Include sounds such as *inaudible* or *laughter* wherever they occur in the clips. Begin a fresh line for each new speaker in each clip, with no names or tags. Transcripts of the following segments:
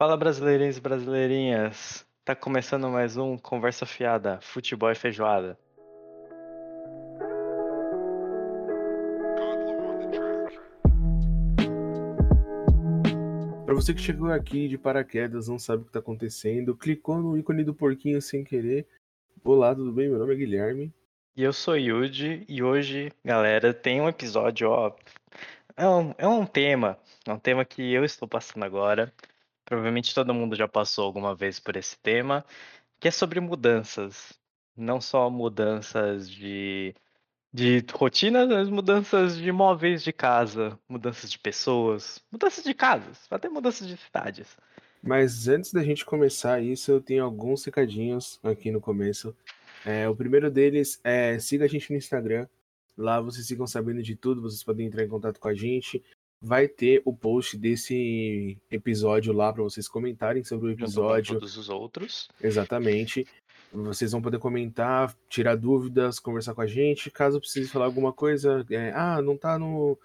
Fala brasileirinhos e brasileirinhas, tá começando mais um Conversa Fiada, Futebol e Feijoada.
Para você que chegou aqui de paraquedas, não sabe o que tá acontecendo, clicou no ícone do porquinho sem querer. Olá, tudo bem? Meu nome é Guilherme.
E eu sou Yudi, e hoje, galera, tem um episódio, ó. É um, é um tema, é um tema que eu estou passando agora. Provavelmente todo mundo já passou alguma vez por esse tema, que é sobre mudanças. Não só mudanças de, de rotina, mas mudanças de móveis de casa, mudanças de pessoas, mudanças de casas, até mudanças de cidades.
Mas antes da gente começar isso, eu tenho alguns recadinhos aqui no começo. É, o primeiro deles é siga a gente no Instagram. Lá vocês ficam sabendo de tudo, vocês podem entrar em contato com a gente. Vai ter o post desse episódio lá para vocês comentarem sobre o episódio.
todos os outros.
Exatamente. Vocês vão poder comentar, tirar dúvidas, conversar com a gente. Caso precise falar alguma coisa, é, ah, não tá no,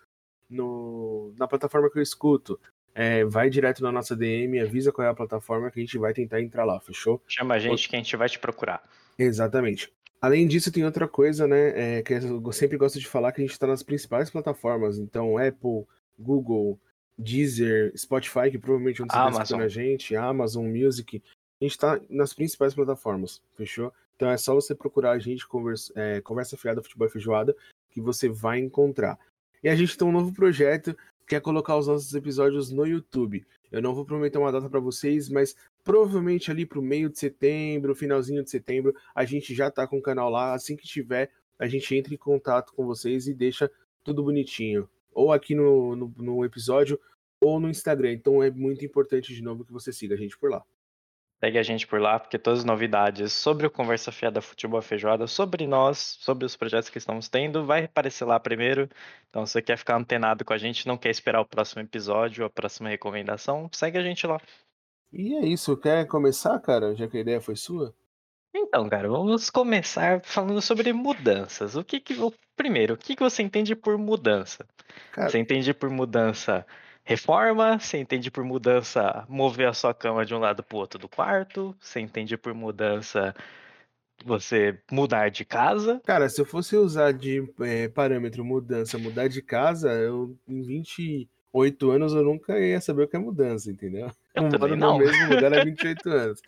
no, na plataforma que eu escuto. É, vai direto na nossa DM, avisa qual é a plataforma que a gente vai tentar entrar lá, fechou?
Chama a gente que a gente vai te procurar.
Exatamente. Além disso, tem outra coisa, né? é, que eu sempre gosto de falar que a gente está nas principais plataformas. Então, Apple, Google, Deezer, Spotify, que provavelmente é onde você está escutando a gente, Amazon Music. A gente está nas principais plataformas, fechou? Então é só você procurar a gente, conversa, é, conversa Fiada Futebol e Feijoada, que você vai encontrar. E a gente tem um novo projeto, que é colocar os nossos episódios no YouTube. Eu não vou prometer uma data para vocês, mas provavelmente ali pro meio de setembro, finalzinho de setembro, a gente já tá com o canal lá. Assim que tiver, a gente entra em contato com vocês e deixa tudo bonitinho. Ou aqui no, no, no episódio, ou no Instagram. Então é muito importante, de novo, que você siga a gente por lá.
Segue a gente por lá, porque todas as novidades sobre o Conversa Fiada Futebol Feijoada, sobre nós, sobre os projetos que estamos tendo, vai aparecer lá primeiro. Então, se você quer ficar antenado com a gente, não quer esperar o próximo episódio, a próxima recomendação, segue a gente lá.
E é isso, quer começar, cara? Já que a ideia foi sua?
Então, cara, vamos começar falando sobre mudanças. O que que o primeiro, o que que você entende por mudança?
Cara,
Você entende por mudança reforma? Você entende por mudança mover a sua cama de um lado para o outro do quarto? Você entende por mudança você mudar de casa?
cara, se eu fosse usar de é, parâmetro mudança, mudar de casa, eu em 28 anos eu nunca ia saber o que é mudança, entendeu?
Eu *laughs* também
moro
não.
no mesmo lugar há 28 anos.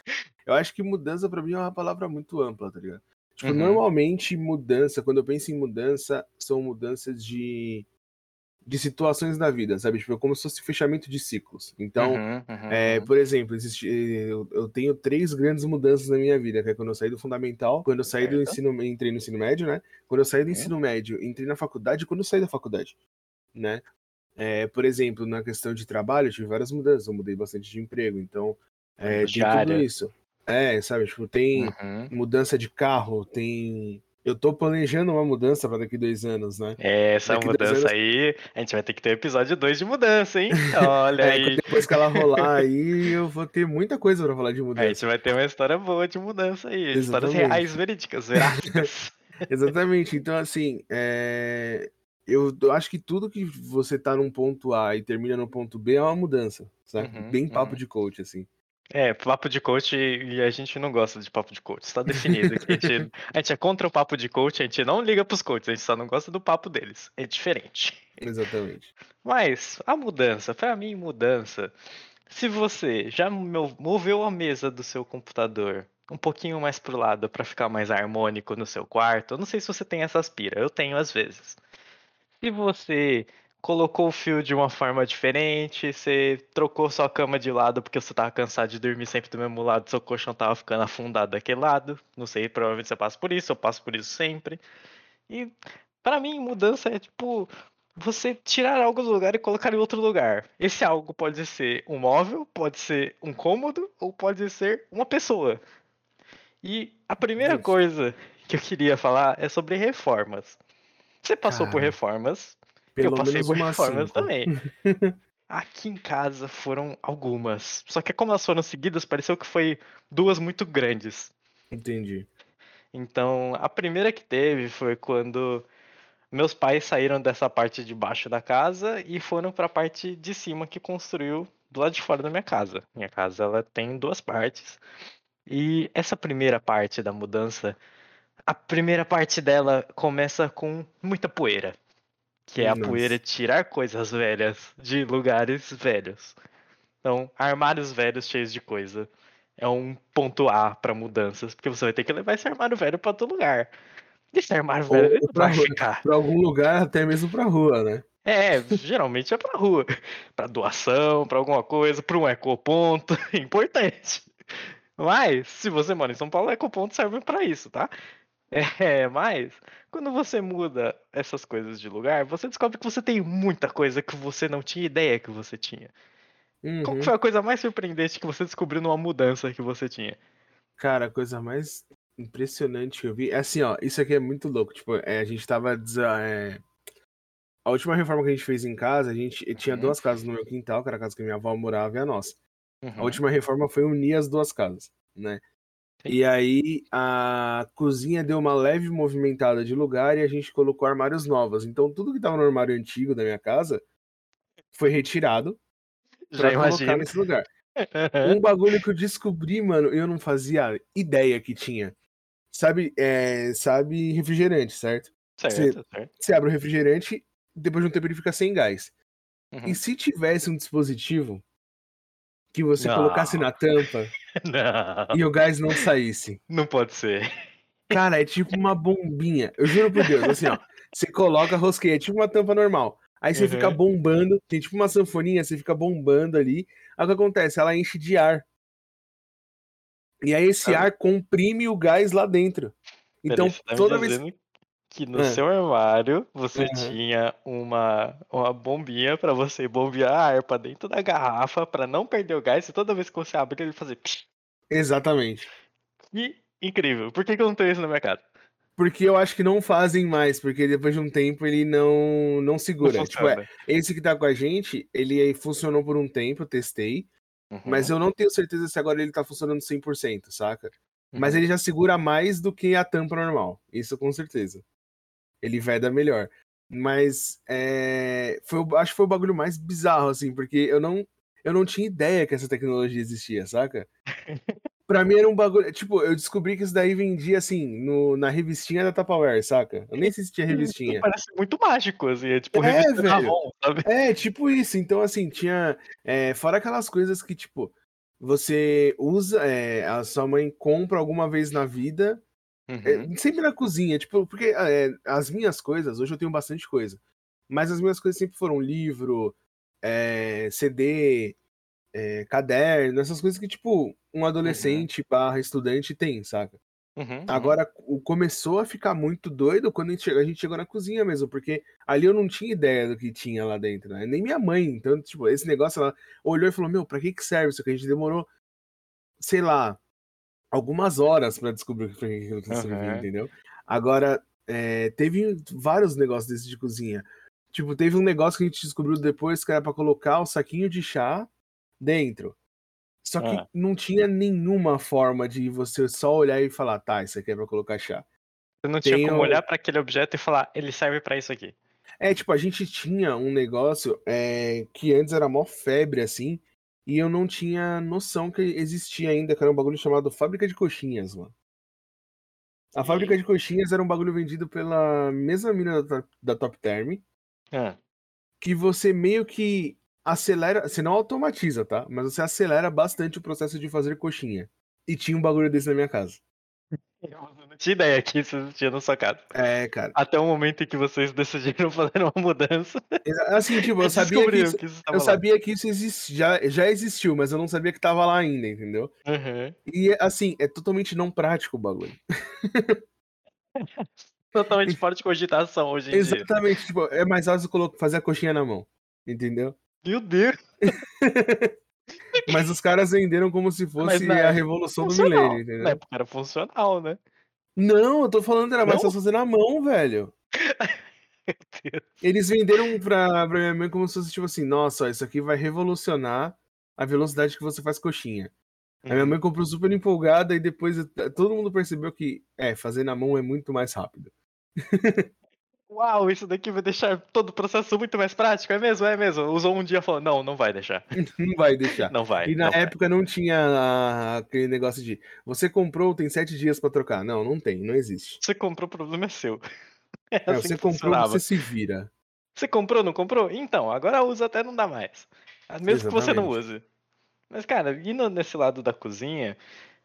Eu acho que mudança pra mim é uma palavra muito ampla, tá ligado? Tipo,
Uhum.
normalmente mudança, quando eu penso em mudança, são mudanças de, de situações da vida, sabe? Tipo, é como se fosse fechamento de ciclos. Então,
Uhum, uhum,
é,
uhum.
por exemplo, existe, eu, eu tenho três grandes mudanças na minha vida, que é quando eu saí do fundamental, quando eu saí do ensino, entrei no ensino médio, né? Quando eu saí do
Uhum.
ensino médio, entrei na faculdade, e quando eu saí da faculdade, né? É, por exemplo, na questão de trabalho, eu tive várias mudanças, eu mudei bastante de emprego, então é, tem tudo isso. É, sabe, tipo, tem
Uhum.
mudança de carro, tem. Eu tô planejando uma mudança para daqui dois anos, né?
Essa
Daqui
mudança
anos-
aí, a gente vai ter que ter episódio 2 de mudança, hein? *laughs* Olha
É,
aí.
depois que ela rolar *laughs* aí, eu vou ter muita coisa para falar de
A
mudança.
gente vai ter uma história boa de mudança aí. Histórias
Exatamente.
reais, verídicas, veráticas. *laughs*
Exatamente. Então, assim, é, eu eu acho que tudo que você tá num ponto A e termina no ponto B é uma mudança, sabe?
Uhum,
Bem papo
uhum.
de coach, assim.
É, papo de coach e a gente não gosta de papo de coach. Está definido que a gente, a gente é contra o papo de coach, a gente não liga pros coaches, a gente só não gosta do papo deles. É diferente.
Exatamente.
Mas a mudança, pra mim, mudança. Se você já mo- moveu a mesa do seu computador um pouquinho mais pro lado pra ficar mais harmônico no seu quarto, eu não sei se você tem essa aspira, eu tenho às vezes. Se você colocou o fio de uma forma diferente, você trocou sua cama de lado porque você tava cansado de dormir sempre do mesmo lado, seu colchão tava ficando afundado daquele lado. Não sei, provavelmente você passa por isso, eu passo por isso sempre. E pra mim, mudança é tipo você tirar algo do lugar e colocar em outro lugar. Esse algo pode ser um móvel, pode ser um cômodo ou pode ser uma pessoa. E a primeira
Justo.
coisa que eu queria falar é sobre reformas. Você passou por
Cara,
reformas?
Pelo
eu passei
menos
por reformas também. *laughs* Aqui em casa foram algumas. Só que como elas foram seguidas, pareceu que foi duas muito grandes.
Entendi.
Então, a primeira que teve foi quando meus pais saíram dessa parte de baixo da casa e foram para a parte de cima que construiu do lado de fora da minha casa. Minha casa ela tem duas partes. E essa primeira parte da mudança, a primeira parte dela começa com muita poeira. Que é a
Nossa.
poeira de tirar coisas velhas de lugares velhos. Então, armários velhos cheios de coisa. É um ponto A para mudanças, porque você vai ter que levar esse armário velho para outro lugar. Esse armário
Ou
velho não
pra
vai
rua.
ficar.
Pra algum lugar, até mesmo pra rua, né?
É, geralmente é pra rua. Pra doação, pra alguma coisa, pra um ecoponto. *laughs* Importante. Mas, se você mora em São Paulo, ecoponto serve pra isso, tá? É, mas, quando você muda essas coisas de lugar, você descobre que você tem muita coisa que você não tinha ideia que você tinha. Qual
Uhum.
que foi a coisa mais surpreendente que você descobriu numa mudança que você tinha?
Cara, a coisa mais impressionante que eu vi. É assim, ó, isso aqui é muito louco. Tipo, é, a gente tava. é, A última reforma que a gente fez em casa, a gente tinha
Uhum.
duas casas no meu quintal, que era a casa que minha avó morava e a nossa. A
Uhum.
última reforma foi unir as duas casas, né? E aí a cozinha deu uma leve movimentada de lugar e a gente colocou armários novos. Então tudo que tava no armário antigo da minha casa foi retirado pra colocar nesse lugar. Um bagulho que eu descobri, mano, eu não fazia ideia que tinha. Sabe, é, sabe refrigerante, certo?
Certo, certo.
Você abre o refrigerante, depois de um tempo ele fica sem gás.
Uhum.
E se tivesse um dispositivo que você
Não.
colocasse na tampa *laughs*
Não,
e o gás não saísse?
não pode ser.
Cara, é tipo uma bombinha. Eu juro por Deus, assim, ó. Você coloca, rosqueia, é tipo uma tampa normal. Aí você fica
Uhum.
bombando, tem tipo uma sanfoninha, você fica bombando ali. Aí o que acontece? Ela enche de ar. E aí esse
Ah.
ar comprime o gás lá dentro. Então,
tá
toda vez.
dizendo que no
Ah.
seu armário você
Aham.
tinha uma, uma bombinha pra você bombear ar pra dentro da garrafa pra não perder o gás e toda vez que você abrir ele fazer.
Exatamente.
Que incrível. Por que, que eu não tenho isso na minha casa?
Porque eu acho que não fazem mais, porque depois de um tempo ele não, não
Não
segura. Tipo, é, esse que tá com a gente, ele aí funcionou por um tempo, eu testei. Mas
Uhum,
eu não tenho certeza se agora ele tá funcionando 100%, saca? Mas
uhum.
ele já segura mais do que a tampa normal. Isso com certeza. Ele veda melhor. Mas é, foi, acho que foi o bagulho mais bizarro, assim, porque eu não, eu não tinha ideia que essa tecnologia existia, saca? *laughs* Pra mim era um bagulho. Tipo, eu descobri que isso daí vendia assim, no, na revistinha da Tupperware, saca? Eu nem sei se tinha
Isso
revistinha.
parece muito mágico, assim, é tipo
É, velho. É, tipo isso. Então, assim, tinha. é, fora aquelas coisas que, tipo, você usa, é, a sua mãe compra alguma vez na vida, é,
Uhum,
sempre na cozinha, tipo, porque é, as minhas coisas, hoje eu tenho bastante coisa, mas as minhas coisas sempre foram livro, é, CD, é, caderno, essas coisas que, tipo, um adolescente barra estudante tem, saca?
uhum, uhum.
Agora, o- começou a ficar muito doido quando a gente, chegou, a gente chegou na cozinha mesmo, porque ali eu não tinha ideia do que tinha lá dentro, né? Nem minha mãe. Então, tipo, esse negócio, ela olhou e falou: Meu, pra que que serve isso aqui? A gente demorou, sei lá, algumas horas pra descobrir o que servia,
Aham.
entendeu? Agora, é, teve vários negócios desses de cozinha. Tipo, teve um negócio que a gente descobriu depois que era pra colocar o saquinho de chá dentro. Só que
Ah.
não tinha nenhuma forma de você só olhar e falar, tá, isso aqui é pra colocar chá.
Você não tinha
Tem
como
o-
olhar pra aquele objeto e falar, ele serve pra isso aqui.
É, tipo, a gente tinha um negócio é, que antes era mó febre, assim, e eu não tinha noção que existia ainda, que era um bagulho chamado Fábrica de Coxinhas, mano. A Fábrica de Coxinhas era um bagulho vendido pela mesma mina da, Top- da Top Term,
Ah,
que você meio que acelera, você não automatiza, tá? Mas você acelera bastante o processo de fazer coxinha. E tinha um bagulho desse na minha casa.
Eu não tinha ideia que isso existia na sua casa.
É, cara.
Até o momento em que vocês decidiram *laughs* fazer uma mudança.
Assim, *laughs* tipo, eu sabia que isso,
que isso
eu
lá.
sabia que isso já, já existiu, mas eu não sabia que tava lá ainda, entendeu?
Uhum.
E assim, é totalmente não prático o bagulho. *laughs*
Totalmente fora de cogitação hoje em dia.
Exatamente, tipo, é mais fácil fazer a coxinha na mão, entendeu?
Meu Deus.
Mas os caras venderam como se fosse
na-
a revolução do milênio, entendeu?
Na época era funcional, né?
Não, eu tô falando era mais
Não?
fazer na mão, velho. *laughs* Eles venderam pra, pra minha mãe como se fosse tipo assim, nossa, ó, isso aqui vai revolucionar a velocidade que você faz coxinha. A minha
Uhum.
mãe comprou super empolgada e depois eh, todo mundo percebeu que, é, fazer na mão é muito mais rápido. *laughs*
Uau, isso daqui vai deixar todo o processo muito mais prático, é mesmo? É mesmo? Usou um dia e falou, não, não vai deixar. *laughs*
não vai deixar.
Não vai.
E na
não vai.
época não tinha aquele negócio de você comprou, tem sete dias pra trocar. Não, não tem, não existe.
Você comprou, o problema é seu. *laughs* É
É,
assim
você comprou,
funcionava.
você se vira.
Você comprou, não comprou? Então, agora usa até não dá mais. Ah, Mesmo que você não use. Mas, cara, indo nesse lado da cozinha,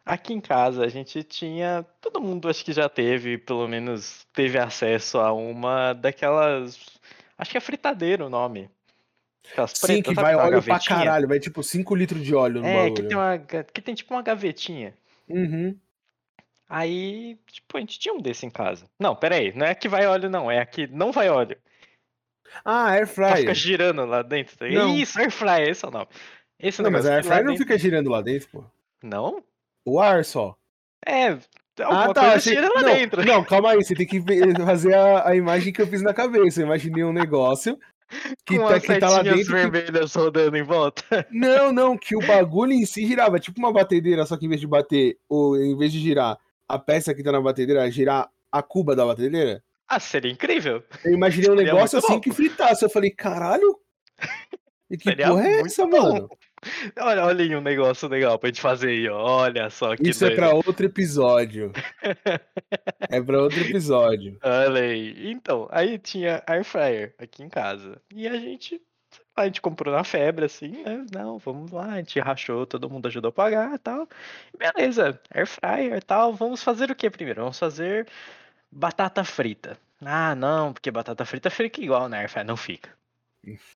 aqui em casa a gente tinha. Todo mundo acho que já teve, pelo menos, teve acesso a uma daquelas. Acho que é fritadeira o nome. Aquelas
Sim,
pretas,
que vai óleo pra caralho, vai tipo 5 litros de óleo no
É,
bagulho.
que tem, uma, que tem tipo uma gavetinha.
Uhum.
Aí, tipo, a gente tinha um desse em casa. Não, pera aí, não é que vai óleo, não, é aqui não vai óleo.
Ah, air fryer.
girando lá dentro. tá?
Não.
Isso, air fryer, esse é o nome. Esse
Não, mas a air fryer não
dentro-
fica girando lá dentro, pô.
Não?
O ar só.
É, alguma
ah, tá. achei- não,
dentro.
não, calma aí. Você tem que *laughs* fazer a, a imagem que eu fiz na cabeça. Eu imaginei um negócio que, tá, que tá lá dentro. que-
vermelhas rodando em volta. *laughs*
Não, não, que o bagulho em si girava. Tipo uma batedeira, só que em vez de bater, ou em vez de girar a peça que tá na batedeira, girar a cuba da batedeira.
Ah, seria incrível.
Eu imaginei um
Seria
negócio assim
bom.
que fritasse. Eu falei, caralho. *laughs* E que
Seria
porra é essa,
bom.
mano?
Olha, olha aí um negócio legal pra gente fazer aí, ó. Olha só que
Isso é
doido.
pra outro episódio. *laughs* é pra outro episódio.
Olha aí. Então, aí tinha air fryer aqui em casa. E a gente, a gente comprou na febre, assim, né? Não, vamos lá, a gente rachou, todo mundo ajudou a pagar e tal. Beleza, air fryer e tal. Vamos fazer o que primeiro? Vamos fazer batata frita. Ah, não, porque batata frita fica igual na air fryer. Não fica.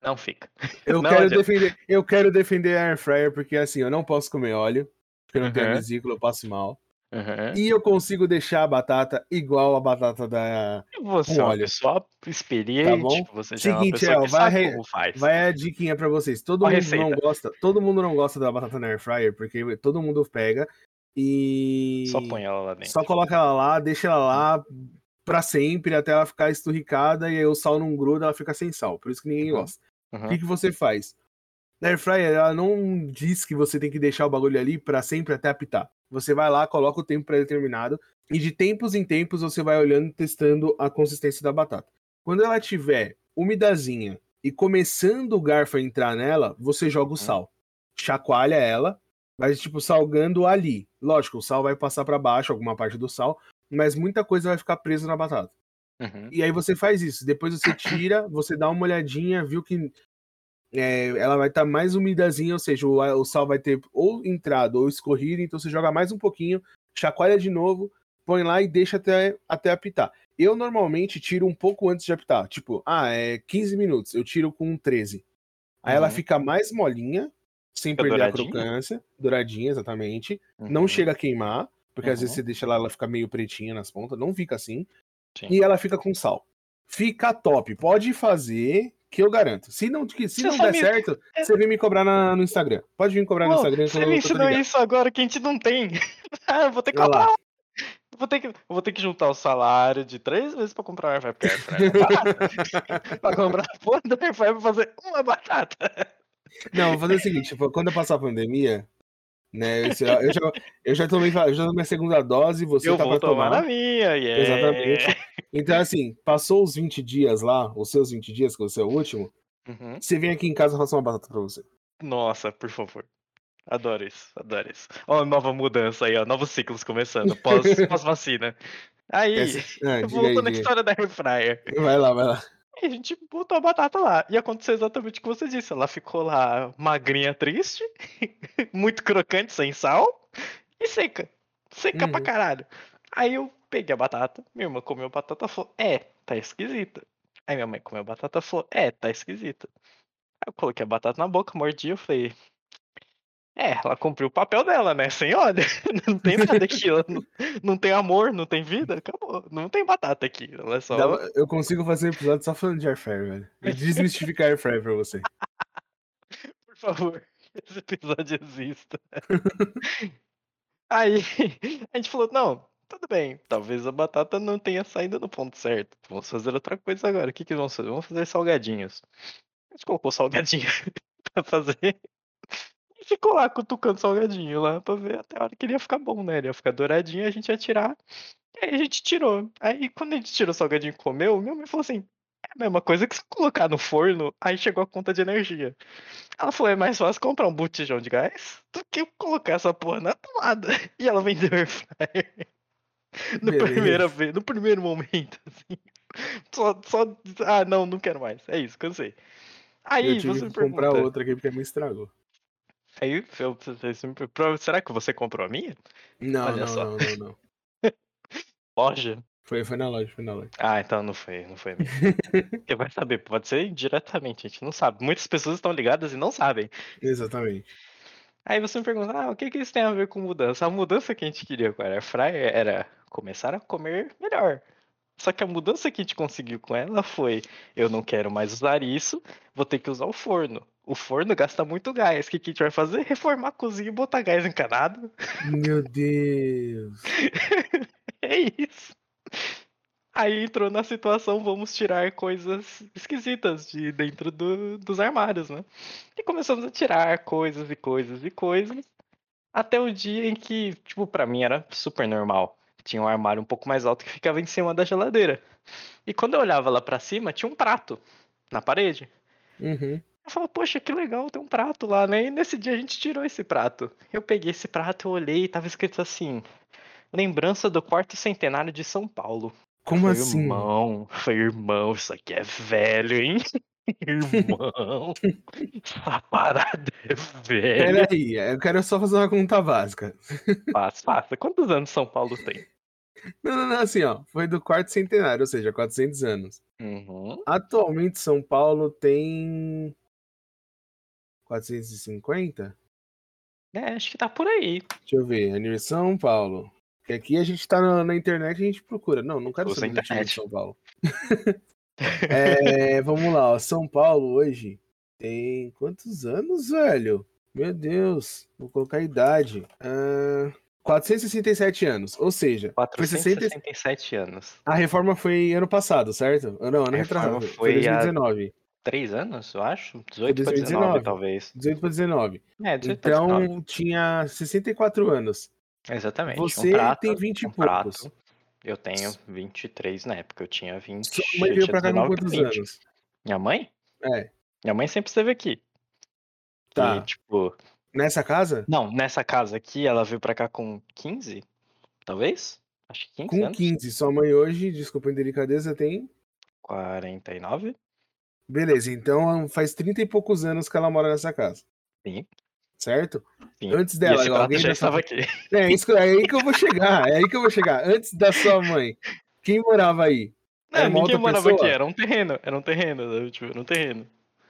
Não fica.
Eu
Não
quero
adianta.
defender, eu quero defender a air fryer porque assim, eu não posso comer óleo, porque eu não tenho vesícula, eu passo mal.
Uhum.
E eu consigo deixar a batata igual a batata da.
E você é uma pessoa experiente,
Tá bom?
você já é uma
Seguinte,
pessoa
vai re-
faz.
Vai a diquinha pra vocês. Todo
Qual a
mundo não
receita?
gosta, todo mundo não gosta da batata na air fryer, porque todo mundo pega e
Só põe ela lá dentro.
só coloca ela lá, deixa ela lá pra sempre até ela ficar esturricada e aí o sal não gruda, ela fica sem sal. Por isso que ninguém
Uhum.
gosta. O
Uhum.
que, que você faz? Na air fryer, ela não diz que você tem que deixar o bagulho ali pra sempre até apitar. Você vai lá, coloca o tempo pré-determinado e de tempos em tempos você vai olhando e testando a consistência da batata. Quando ela tiver umidazinha e começando o garfo a entrar nela, você joga o sal. Chacoalha ela, vai tipo salgando ali. Lógico, o sal vai passar pra baixo, alguma parte do sal, mas muita coisa vai ficar presa na batata.
Uhum.
E aí você faz isso. Depois você tira, você dá uma olhadinha, viu que é, ela vai estar mais umidazinha, ou seja, o, o sal vai ter ou entrado ou escorrido, então você joga mais um pouquinho, chacoalha de novo, põe lá e deixa até, até apitar. Eu normalmente tiro um pouco antes de apitar, tipo, ah, é 15 minutos, eu tiro com 13. Aí ela
Uhum.
fica mais molinha, sem
Fica
perder
douradinha?
a crocância, douradinha, exatamente. Não
Uhum.
chega a queimar, porque às vezes
Uhum.
você deixa ela, ela fica meio pretinha nas pontas, não fica assim.
Sim.
E ela fica com sal. Fica top. Pode fazer, que eu garanto. Se não, que- se
Você
não der
me-
certo,
É.
você vem me cobrar na- no Instagram. Pode vir cobrar no Instagram.
você me ensinou isso agora que a gente não tem. *laughs* ah, vou ter que comprar. Vou ter, que, vou ter que juntar o salário de três vezes pra comprar um air fryer, porque é *laughs* pra comprar a porra do air fryer pra fazer uma batata.
Não, vou fazer o seguinte: tipo, quando eu passar a pandemia, né? Eu, já- eu já, eu já tomei, eu já tomei a segunda dose, você
eu
tá
vou tomar
tomar.
na minha, yeah.
Exatamente. Então, assim, passou os 20 dias lá, os seus 20 dias, que é o último,
Uhum.
você vem aqui em casa e faço uma batata pra você.
Nossa, por favor. Adoro isso, adoro isso. Ó, nova mudança aí, ó. Novos ciclos começando, pós, *laughs* pós-vacina. Aí,
Essa- Ah, *laughs*
voltando à história da air fryer.
Vai lá, vai lá.
E a gente botou a batata lá. E aconteceu exatamente o que você disse. Ela ficou lá magrinha, triste, *laughs* muito crocante, sem sal e seca. Seca pra
Uhum.
caralho. Aí eu peguei a batata, minha irmã comeu a batata e falou: É, tá esquisita. Aí minha mãe comeu a batata e falou: É, tá esquisita. Aí eu coloquei a batata na boca, mordi eu falei. É, ela cumpriu o papel dela, né? Sem. *laughs* Não tem nada aqui. Não, não tem amor, não tem vida. Acabou. Não tem batata aqui. Ela é só.
Dá- Eu consigo fazer um episódio só falando de air fryer, velho. E desmistificar air fryer pra você. *laughs*
Por favor, esse episódio exista. Aí *laughs* a gente falou, não, tudo bem, talvez a batata não tenha saído no ponto certo. Vamos fazer outra coisa agora. O que, que vamos fazer? Vamos fazer salgadinhos. A gente colocou salgadinho pra fazer. Ficou lá cutucando salgadinho lá pra ver até a hora que ele ia ficar bom, né? Ele ia ficar douradinho, a gente ia tirar Aí a gente tirou. Aí quando a gente tirou o salgadinho e comeu, minha mãe falou assim: é a mesma coisa que se colocar no forno, aí chegou a conta de energia. Ela falou: é mais fácil comprar um botijão de gás do que colocar essa porra na tomada. *laughs* E ela vendeu air fryer. No
Beleza.
primeiro, vez, no primeiro momento, *laughs* assim. Só, só. Ah, não, não quero mais. É isso, cansei. Aí
eu tive
você
que comprar
pergunta.
outra aqui porque me estragou.
Aí eu- per- será que você comprou a minha?
Não,
Olha
não,
só.
não, não, não. *laughs*
Loja?
Foi, foi na loja, foi na loja.
Ah, então não foi, não foi a minha. Porque vai saber, pode ser indiretamente, a gente não sabe. Muitas pessoas estão ligadas e não sabem.
Exatamente.
Aí você me pergunta, ah, o que, que isso tem a ver com mudança? A mudança que a gente queria com a Air Fryer era começar a comer melhor. Só que a mudança que a gente conseguiu com ela foi: eu não quero mais usar isso, vou ter que usar o forno. O forno gasta muito gás. O que, a gente vai fazer? Reformar a cozinha e botar gás encanado.
Meu Deus. *laughs*
É isso. Aí entrou na situação, vamos tirar coisas esquisitas de dentro do- dos armários, né? E começamos a tirar coisas e coisas e coisas. Até o dia em que, tipo, pra mim era super normal. Tinha um armário um pouco mais alto que ficava em cima da geladeira. E quando eu olhava lá pra cima, tinha um prato na parede.
Uhum.
Eu falava, poxa, que legal, tem um prato lá, né? E nesse dia a gente tirou esse prato. Eu peguei esse prato, eu olhei e tava escrito assim: Lembrança do quarto centenário de São Paulo.
Como
foi
assim?
irmão, foi irmão, isso aqui é velho, hein? *laughs* Irmão, essa parada é velha.
Peraí, eu quero só fazer uma conta básica. *laughs*
Faça, faça. Quantos anos São Paulo tem?
Não, não, não, assim, ó. Foi do quarto centenário, ou seja, 400 anos.
Uhum.
Atualmente, São Paulo tem. 450?
É, acho que tá por aí.
Deixa eu ver. Aniversário São Paulo. Porque aqui a gente tá na, na internet e a gente procura. Não, não quero
Usa
saber
a
de. São Paulo. *laughs* É, vamos lá, ó. São Paulo hoje tem quantos anos, velho? Meu Deus, vou colocar a idade. Ah, 467 anos. Ou seja, foi 60...
467 anos.
a reforma foi ano passado, certo? Ah, Não, ano
A
retrasado.
foi
Foi
a-
2019.
Três anos, eu acho? 18 pra
2019.
19, talvez.
18 para 19.
É, 18 pra 19.
Então tinha 64 anos.
Exatamente.
Você
um prato,
tem 20 e
um
poucos.
prato. Eu tenho 23 na época, eu tinha 20.
Sua mãe veio pra cá com
19
quantos
20.
anos?
Minha mãe?
É.
Minha mãe sempre esteve aqui.
Tá.
E, tipo,
Nessa casa?
não, nessa casa aqui, ela veio pra cá com 15, talvez? Acho que 15
Com
anos.
15. Sua mãe hoje, desculpa a indelicadeza, tem.
49?
Beleza, então faz 30 e poucos anos que ela mora nessa casa.
Sim.
Certo?
Sim.
Antes
e
dela,
prato
alguém
já estava aqui.
É, isso, é aí que eu vou chegar. É aí que eu vou chegar. Antes da sua mãe, quem morava aí?
Não,
Era
ninguém morava
pessoa?
aqui, era um terreno. Era um terreno, tipo, era um terreno.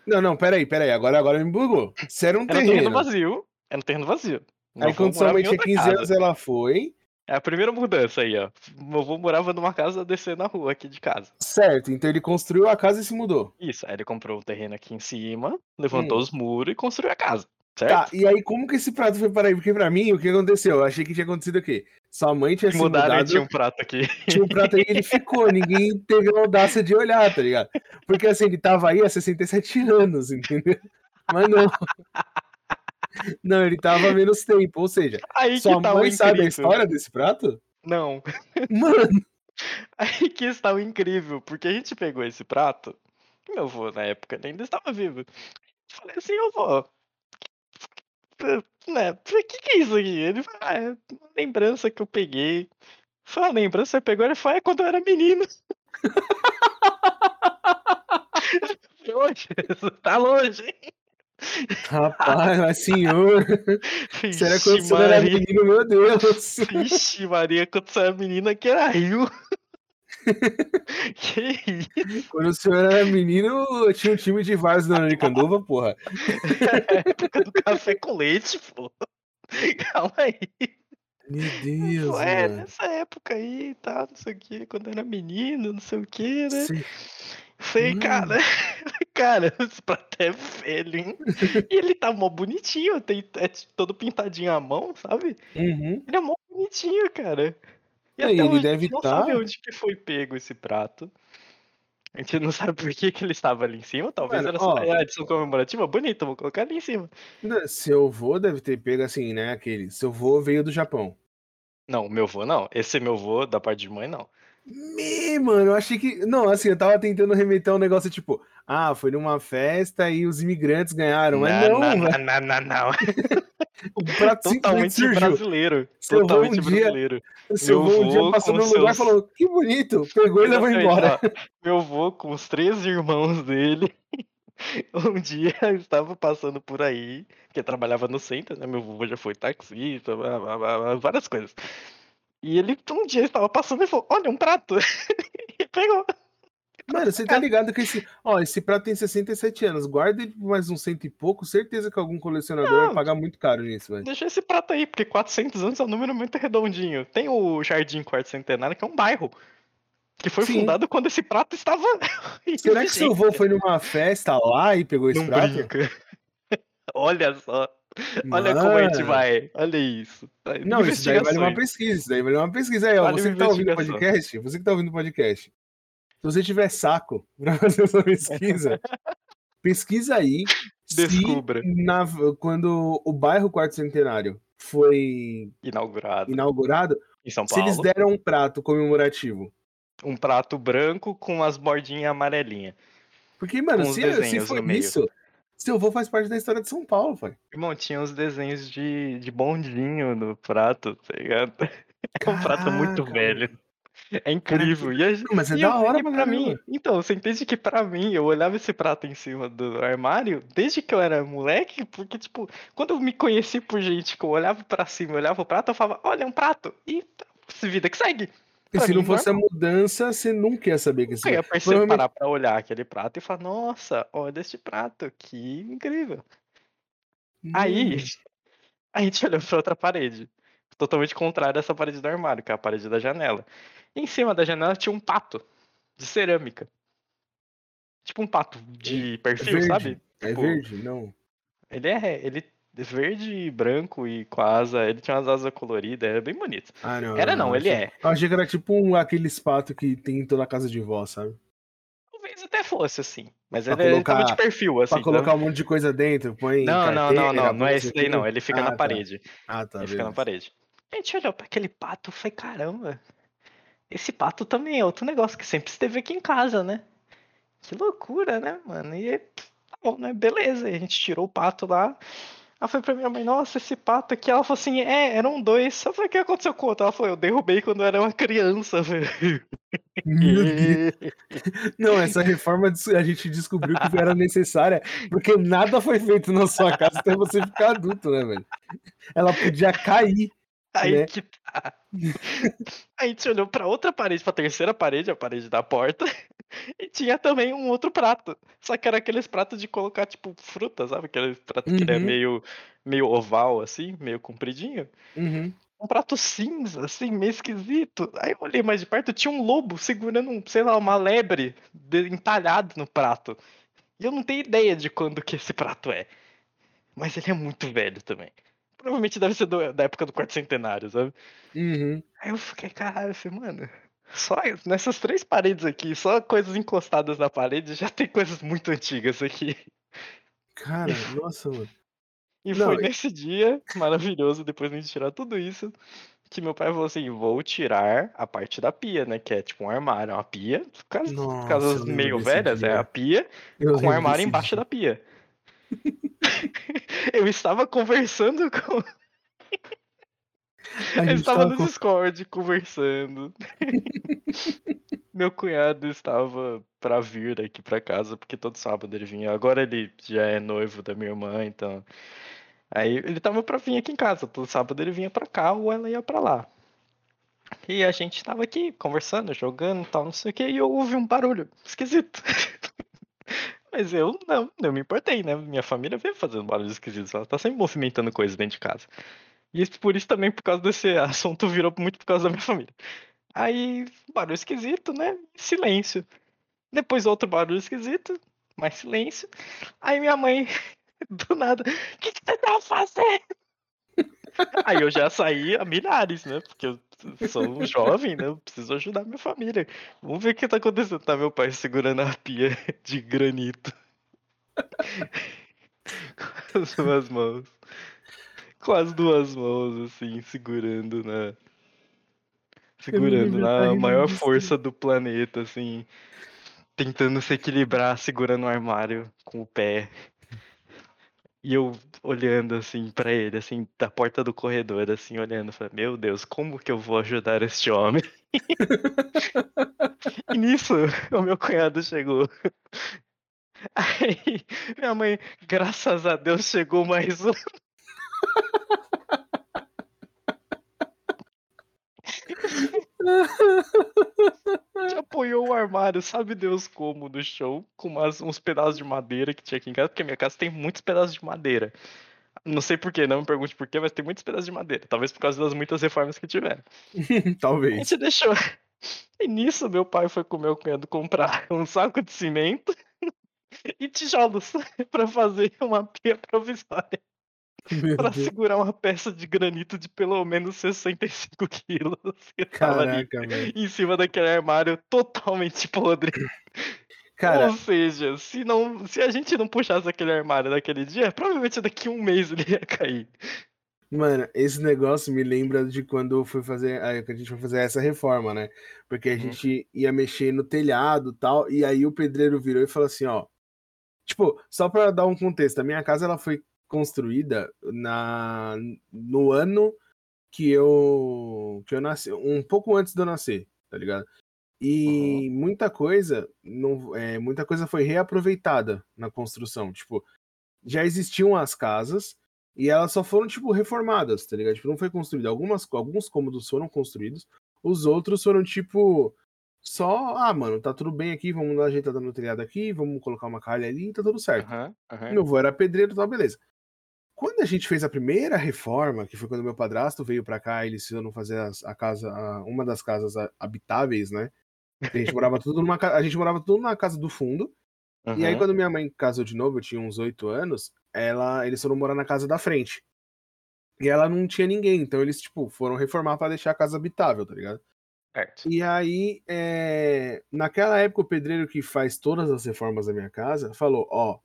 Não, não, peraí, peraí. Agora, agora me bugou. Se era um
Era um terreno
terreno.
vazio. Era um terreno vazio.
Aí quando sua mãe tinha
outra
15
casa.
anos, ela foi.
É a primeira mudança aí, ó. Meu avô morava numa casa descendo a rua aqui de casa.
Certo, então ele construiu a casa e se mudou.
Isso, aí ele comprou um terreno aqui em cima, levantou
Hum.
os muros e construiu a casa. Certo?
Tá, e aí como que esse prato foi para aí? Porque pra mim, o que aconteceu? Eu achei que tinha acontecido o quê? Sua mãe tinha se
Mudaram e
mudado,
tinha um prato aqui. *laughs*
tinha um prato aí e ele ficou. Ninguém teve a audácia de olhar, tá ligado? Porque assim, ele tava aí há 67 anos, entendeu? Mas não. *laughs* Não, ele tava menos tempo. Ou seja,
Aí
sua
que tá
mãe sabe a história desse prato?
Não.
Mano, *laughs*
Aí que está o incrível, porque a gente pegou esse prato, meu avô na época ainda estava vivo. Falei assim, ô avô, né, o que, que é isso aqui? Ele falou, ah, é uma lembrança que eu peguei. Falei, a lembrança que você pegou? Ele falou, é quando eu era menino. Hoje, *laughs* *laughs* tá longe, hein?
Rapaz, mas senhor. *laughs* Será que quando você era
Maria.
menino, meu Deus?
Vixe, Maria, quando você era menina que era rio. *laughs* que isso?
Quando o senhor era menino, tinha um time de vários da Aricanduva, porra. *laughs*
época do café com leite, pô. Calma aí.
Meu Deus,
é,
mano.
nessa época aí, tá, não sei o que, quando era menino, não sei o que, né?
Cê-
Falei,
Mano.
cara, *laughs* cara, esse prato é velho, hein? E ele tá mó bonitinho, tem, é todo pintadinho à mão, sabe?
Uhum.
Ele é mó bonitinho, cara. E
É,
até
ele deve
não
tá-
sabe onde que foi pego esse prato. A gente não sabe por que, que ele estava ali em cima. Talvez
Mano,
era só
ó.
a edição comemorativa. Bonito, vou colocar ali em cima.
Seu vô deve ter pego assim, né? Aquele. Seu vô veio do Japão.
Não, meu avô não. Esse meu avô, da parte de mãe, não.
Me, mano, eu achei que. Não, assim, eu tava tentando remeter um negócio tipo, ah, foi numa festa e os imigrantes ganharam, mas não,
não,
velho.
não, não, não.
O
Totalmente
surgiu.
brasileiro.
Avô
Totalmente
um dia-
brasileiro.
Seu avô um dia passou no lugar e
seus-
falou, que bonito, pegou e levou embora.
Meu avô, com os três irmãos dele, *laughs* um dia *laughs* estava passando por aí, que trabalhava no centro, né? Meu avô já foi taxista, várias coisas. E ele um dia estava passando e falou: Olha, um prato. *laughs* e pegou.
Mano, você tá ligado que esse. Ó, esse prato tem 67 anos. Guarda ele por mais uns cento e pouco. Certeza que algum colecionador
Não.
vai pagar muito caro nisso, velho.
Deixa esse prato aí, porque 400 anos é um número muito redondinho. Tem o Jardim Quarto Centenário, que é um bairro. Que foi
Sim.
fundado quando esse prato estava. *laughs*
Será que seu avô foi numa festa lá e pegou esse
Não
prato?
brinca. Olha só. Olha como a gente vai. Olha isso.
Não, isso daí vale uma pesquisa. Isso daí vale uma pesquisa aí, ó.
Vale
você que tá ouvindo o podcast, você que tá ouvindo o podcast. Se você tiver saco *laughs* pra fazer essa pesquisa, *laughs* pesquisa aí. se
Descubra.
na- quando o bairro Quarto Centenário foi
Inaugurado
inaugurado,
em São
se
Paulo.
eles deram um prato comemorativo.
Um prato branco com as bordinhas amarelinhas.
Porque, mano, se, se
desenhos
for isso, seu avô faz parte da história de São Paulo, pai.
Irmão, tinha os desenhos de, de bondinho no prato, tá ligado? *laughs* É um prato muito velho. É incrível. E, a,
mas é da hora pra
pra mim, então, você entende que pra mim, eu olhava esse prato em cima do armário desde que eu era moleque, porque, tipo, quando eu me conheci por gente que eu olhava pra cima, eu olhava o prato, eu falava, olha, é um prato. E se vida que segue. Pra
se não fosse a mudança, você nunca ia saber que esse
Eu ia
Provavelmente-
parar pra olhar aquele prato e falar, nossa, olha este prato, que incrível. Aí,
Hum, *laughs*
a gente olhou pra outra parede, totalmente contrária dessa parede do armário, que é a parede da janela. E em cima da janela tinha um pato de cerâmica. Tipo um pato de
é
perfil,
verde.
sabe?
É
Tipo,
verde? Não.
Ele é, ele é verde e branco e com asa, ele tinha umas asas coloridas, era bem bonito.
Ah, não.
Era não, ele
achei-
é.
Eu achei que era tipo um, aqueles patos que tem em toda a casa de vó, sabe?
Talvez até fosse assim, mas
Pra
ele, ele tava
colocar-
de perfil, assim.
pra colocar um monte de coisa dentro, põe.
Não, não, não, não, não é
carteira,
esse daí não, ele fica
Ah,
na
tá.
parede.
Ah, tá.
Ele fica na
beleza.
parede. A gente olhou pra aquele pato e caramba, esse pato também é outro negócio que sempre esteve aqui em casa, né? Que loucura, né, mano? E tá bom, né? Beleza, a gente tirou o pato lá. Ela foi pra minha mãe, nossa, esse pato aqui. Ela falou assim, é, eram dois. Eu falei, o que aconteceu com o outro? Ela falou, eu derrubei quando eu era uma criança, *laughs* velho.
Não, essa reforma a gente descobriu que era necessária, porque nada foi feito na sua casa até você ficar adulto, né, velho? Ela podia cair.
Aí
né?
que tá. A gente olhou pra outra parede, pra terceira parede, a parede da porta, e tinha também um outro prato. Só que era aqueles pratos de colocar, tipo, fruta, sabe? Aquele prato que ele é
Uhum.
meio, meio oval, assim, meio compridinho.
Uhum.
Um prato cinza, assim, meio esquisito. Aí eu olhei mais de perto, tinha um lobo segurando, um, sei lá, uma lebre entalhado no prato. E eu não tenho ideia de quando que esse prato é. Mas ele é muito velho também. Provavelmente deve ser do- da época do quarto centenário, sabe?
Uhum.
Aí eu fiquei, caralho, falei, mano, só nessas três paredes aqui, só coisas encostadas na parede, já tem coisas muito antigas aqui.
Cara, nossa, mano.
E
Não,
foi
e-
nesse dia maravilhoso, depois de a gente tirar tudo isso, que meu pai falou assim: vou tirar a parte da pia, né? Que é tipo um armário, uma pia. Casas,
Nossa,
casas
eu
meio velhas, é
dia.
a pia
Eu
com um armário embaixo
dia.
da pia. *laughs* eu estava conversando com. *laughs*
A
Eu
gente
estava
tava
no
com-
Discord conversando. Meu cunhado estava pra vir aqui pra casa, porque todo sábado ele vinha. Agora ele já é noivo da minha irmã, então. Aí ele tava pra vir aqui em casa. Todo sábado ele vinha pra cá ou ela ia pra lá. E a gente tava aqui conversando, jogando tal, não sei o que, e eu ouvi um barulho esquisito. *laughs* Mas eu não, não me importei, né? Minha família veio fazendo barulhos esquisitos. Ela tá sempre movimentando coisas dentro de casa. E por isso também, por causa desse *laughs* assunto, virou muito por causa da minha família. Aí, barulho esquisito, né? Silêncio. Depois outro barulho esquisito, mais silêncio. Aí minha mãe, *laughs* do nada, o que, que você tá fazendo? *laughs* Aí eu já saí a milhares, né? Porque eu sou um jovem, né? Eu preciso ajudar minha família. Vamos ver o que tá acontecendo. Tá meu pai segurando a pia de granito. Com as duas mãos. Com as duas mãos, assim, segurando na, Segurando na maior força do planeta, assim. Tentando se equilibrar, segurando o armário com o pé. E eu olhando assim pra ele, assim, da porta do corredor, assim, olhando, falei, meu Deus, como que eu vou ajudar este homem? *laughs* e nisso, o meu cunhado chegou. *laughs* Aí, minha mãe, graças a Deus, chegou mais um. Apoiou o armário, sabe Deus como, no chão, com umas, uns pedaços de madeira que tinha aqui em casa, porque minha casa tem muitos pedaços de madeira. Não sei porquê, não me pergunte porquê, mas tem muitos pedaços de madeira. Talvez por causa das muitas reformas que tiveram. *laughs*
Talvez.
A gente deixou. *laughs* E nisso, meu pai foi com o meu cunhado comprar *laughs* um saco de cimento e tijolos para fazer uma pia provisória. *laughs* Para segurar uma peça de granito de pelo menos 65 quilos. *laughs*
Caraca,
velho. Em cima daquele armário totalmente *laughs* podre. Cara, Ou seja, se, não, se a gente não puxasse aquele armário naquele dia, provavelmente daqui a um mês ele ia cair.
Mano, esse negócio me lembra de quando fui fazer, a gente foi fazer essa reforma, né? Porque a uhum. gente ia mexer no telhado e tal, e aí o pedreiro virou e falou assim, ó, tipo, só para dar um contexto, a minha casa ela foi construída na no ano que eu que eu nasci, um pouco antes de eu nascer, tá ligado? E uhum. muita coisa não é, muita coisa foi reaproveitada na construção, tipo, já existiam as casas e elas só foram tipo reformadas, tá ligado? Tipo, não foi construída, algumas alguns cômodos foram construídos, os outros foram tipo só, ah, mano, tá tudo bem aqui, vamos dar ajeitada no telhado aqui, vamos colocar uma calha ali, tá tudo certo. Uhum, uhum. Meu avô era pedreiro, tá beleza. Quando a gente fez a primeira reforma, que foi quando meu padrasto veio para cá, eles precisam fazer a, casa, a, uma das casas habitáveis, né? A gente morava tudo numa a gente morava tudo na casa do fundo. Uhum. E aí quando minha mãe casou de novo, eu tinha uns oito anos, ela eles foram morar na casa da frente. E ela não tinha ninguém, então eles tipo foram reformar para deixar a casa habitável, tá ligado? Certo. E aí, é... naquela época, o pedreiro que faz todas as reformas da minha casa falou: Ó,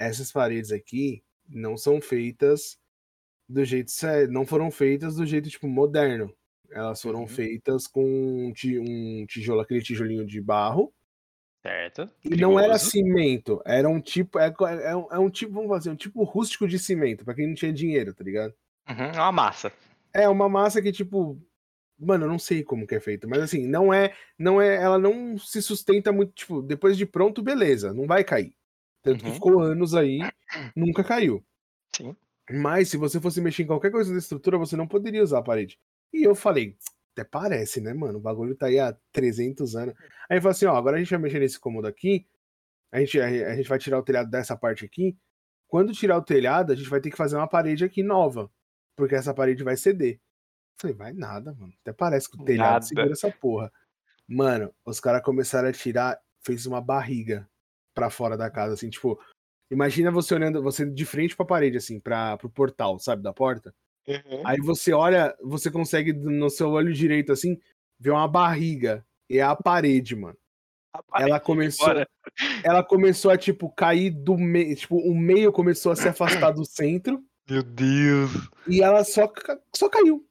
essas paredes aqui não são feitas do jeito certo, não foram feitas do jeito tipo moderno. Elas foram uhum. feitas com um tijolo, aquele tijolinho de barro.
Certo.
E Perigoso. não era cimento, era um tipo, é, é, um, é um tipo, vamos fazer, um tipo rústico de cimento, para quem não tinha dinheiro, tá ligado?
Uhum, é uma massa.
É, uma massa que, tipo, mano, eu não sei como que é feito, mas assim, não é, não é, ela não se sustenta muito, tipo, depois de pronto, beleza, não vai cair. Tanto uhum. que ficou anos aí, nunca caiu.
Sim.
Mas se você fosse mexer em qualquer coisa da estrutura, você não poderia usar a parede. E eu falei, até parece, né, mano? O bagulho tá aí há 300 anos. Aí ele falou assim: ó, agora a gente vai mexer nesse cômodo aqui. A gente, a, a gente vai tirar o telhado dessa parte aqui. Quando tirar o telhado, a gente vai ter que fazer uma parede aqui nova. Porque essa parede vai ceder. Eu falei, vai nada, mano. Até parece que o telhado nada. segura essa porra. Mano, os caras começaram a tirar, fez uma barriga para fora da casa, assim, tipo, imagina você olhando, você de frente para a parede, assim, para pro portal, sabe, da porta. Uhum. Aí você olha, você consegue no seu olho direito, assim, ver uma barriga. E é a parede, mano. A parede ela começou, ela começou a tipo cair do meio, tipo, o meio começou a se afastar do centro.
Meu Deus.
E ela só só caiu.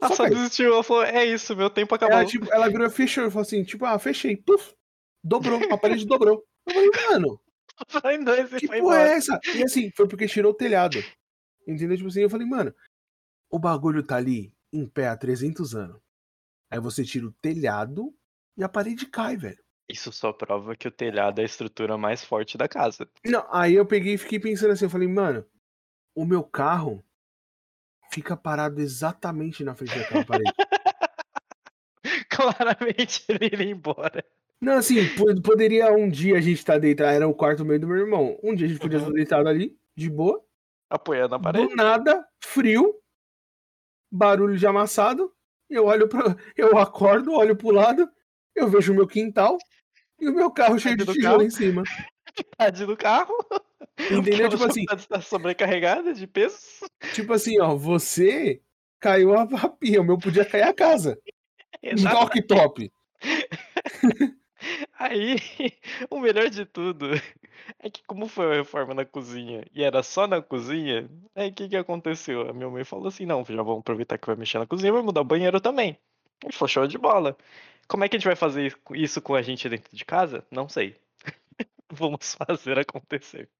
Ela só, só desistiu, ela falou, é isso, meu tempo acabou.
Ela, tipo, ela virou, fechou, e falou assim, tipo, ah, fechei, puf, dobrou, a parede dobrou. Eu falei, mano.
Foi dois e
que foi porra é essa? E assim, foi porque tirou o telhado. Entendeu? Tipo assim, eu falei, mano, o bagulho tá ali em pé há 300 anos. Aí você tira o telhado e a parede cai, velho.
Isso só prova que o telhado é a estrutura mais forte da casa.
Não, aí eu peguei e fiquei pensando assim, eu falei, mano, o meu carro fica parado exatamente na frente daquela parede. *laughs*
Claramente ele iria embora.
Não, assim, poderia um dia a gente estar tá deitado, era o quarto meio do meu irmão. Um dia a gente podia uhum. estar deitado ali, de boa.
Apoiando a parede.
Do nada, frio, barulho de amassado. Eu olho para, eu acordo, olho pro lado, eu vejo o meu quintal e o meu carro cheio de tijolo carro. em cima. *laughs*
Metade do carro.
Entendeu? *laughs* Tipo assim.
Está sobrecarregada de peso.
Tipo assim, ó, você caiu a pia, o meu podia cair a casa. *laughs* Toque top.
Aí, *laughs* o melhor de tudo é que como foi a reforma na cozinha e era só na cozinha, aí o que que aconteceu? A minha mãe falou assim, não, já vamos aproveitar que vai mexer na cozinha, vai mudar o banheiro também. Ele falou, show de bola. Como é que a gente vai fazer isso com a gente dentro de casa? Não sei. *laughs* Vamos fazer acontecer.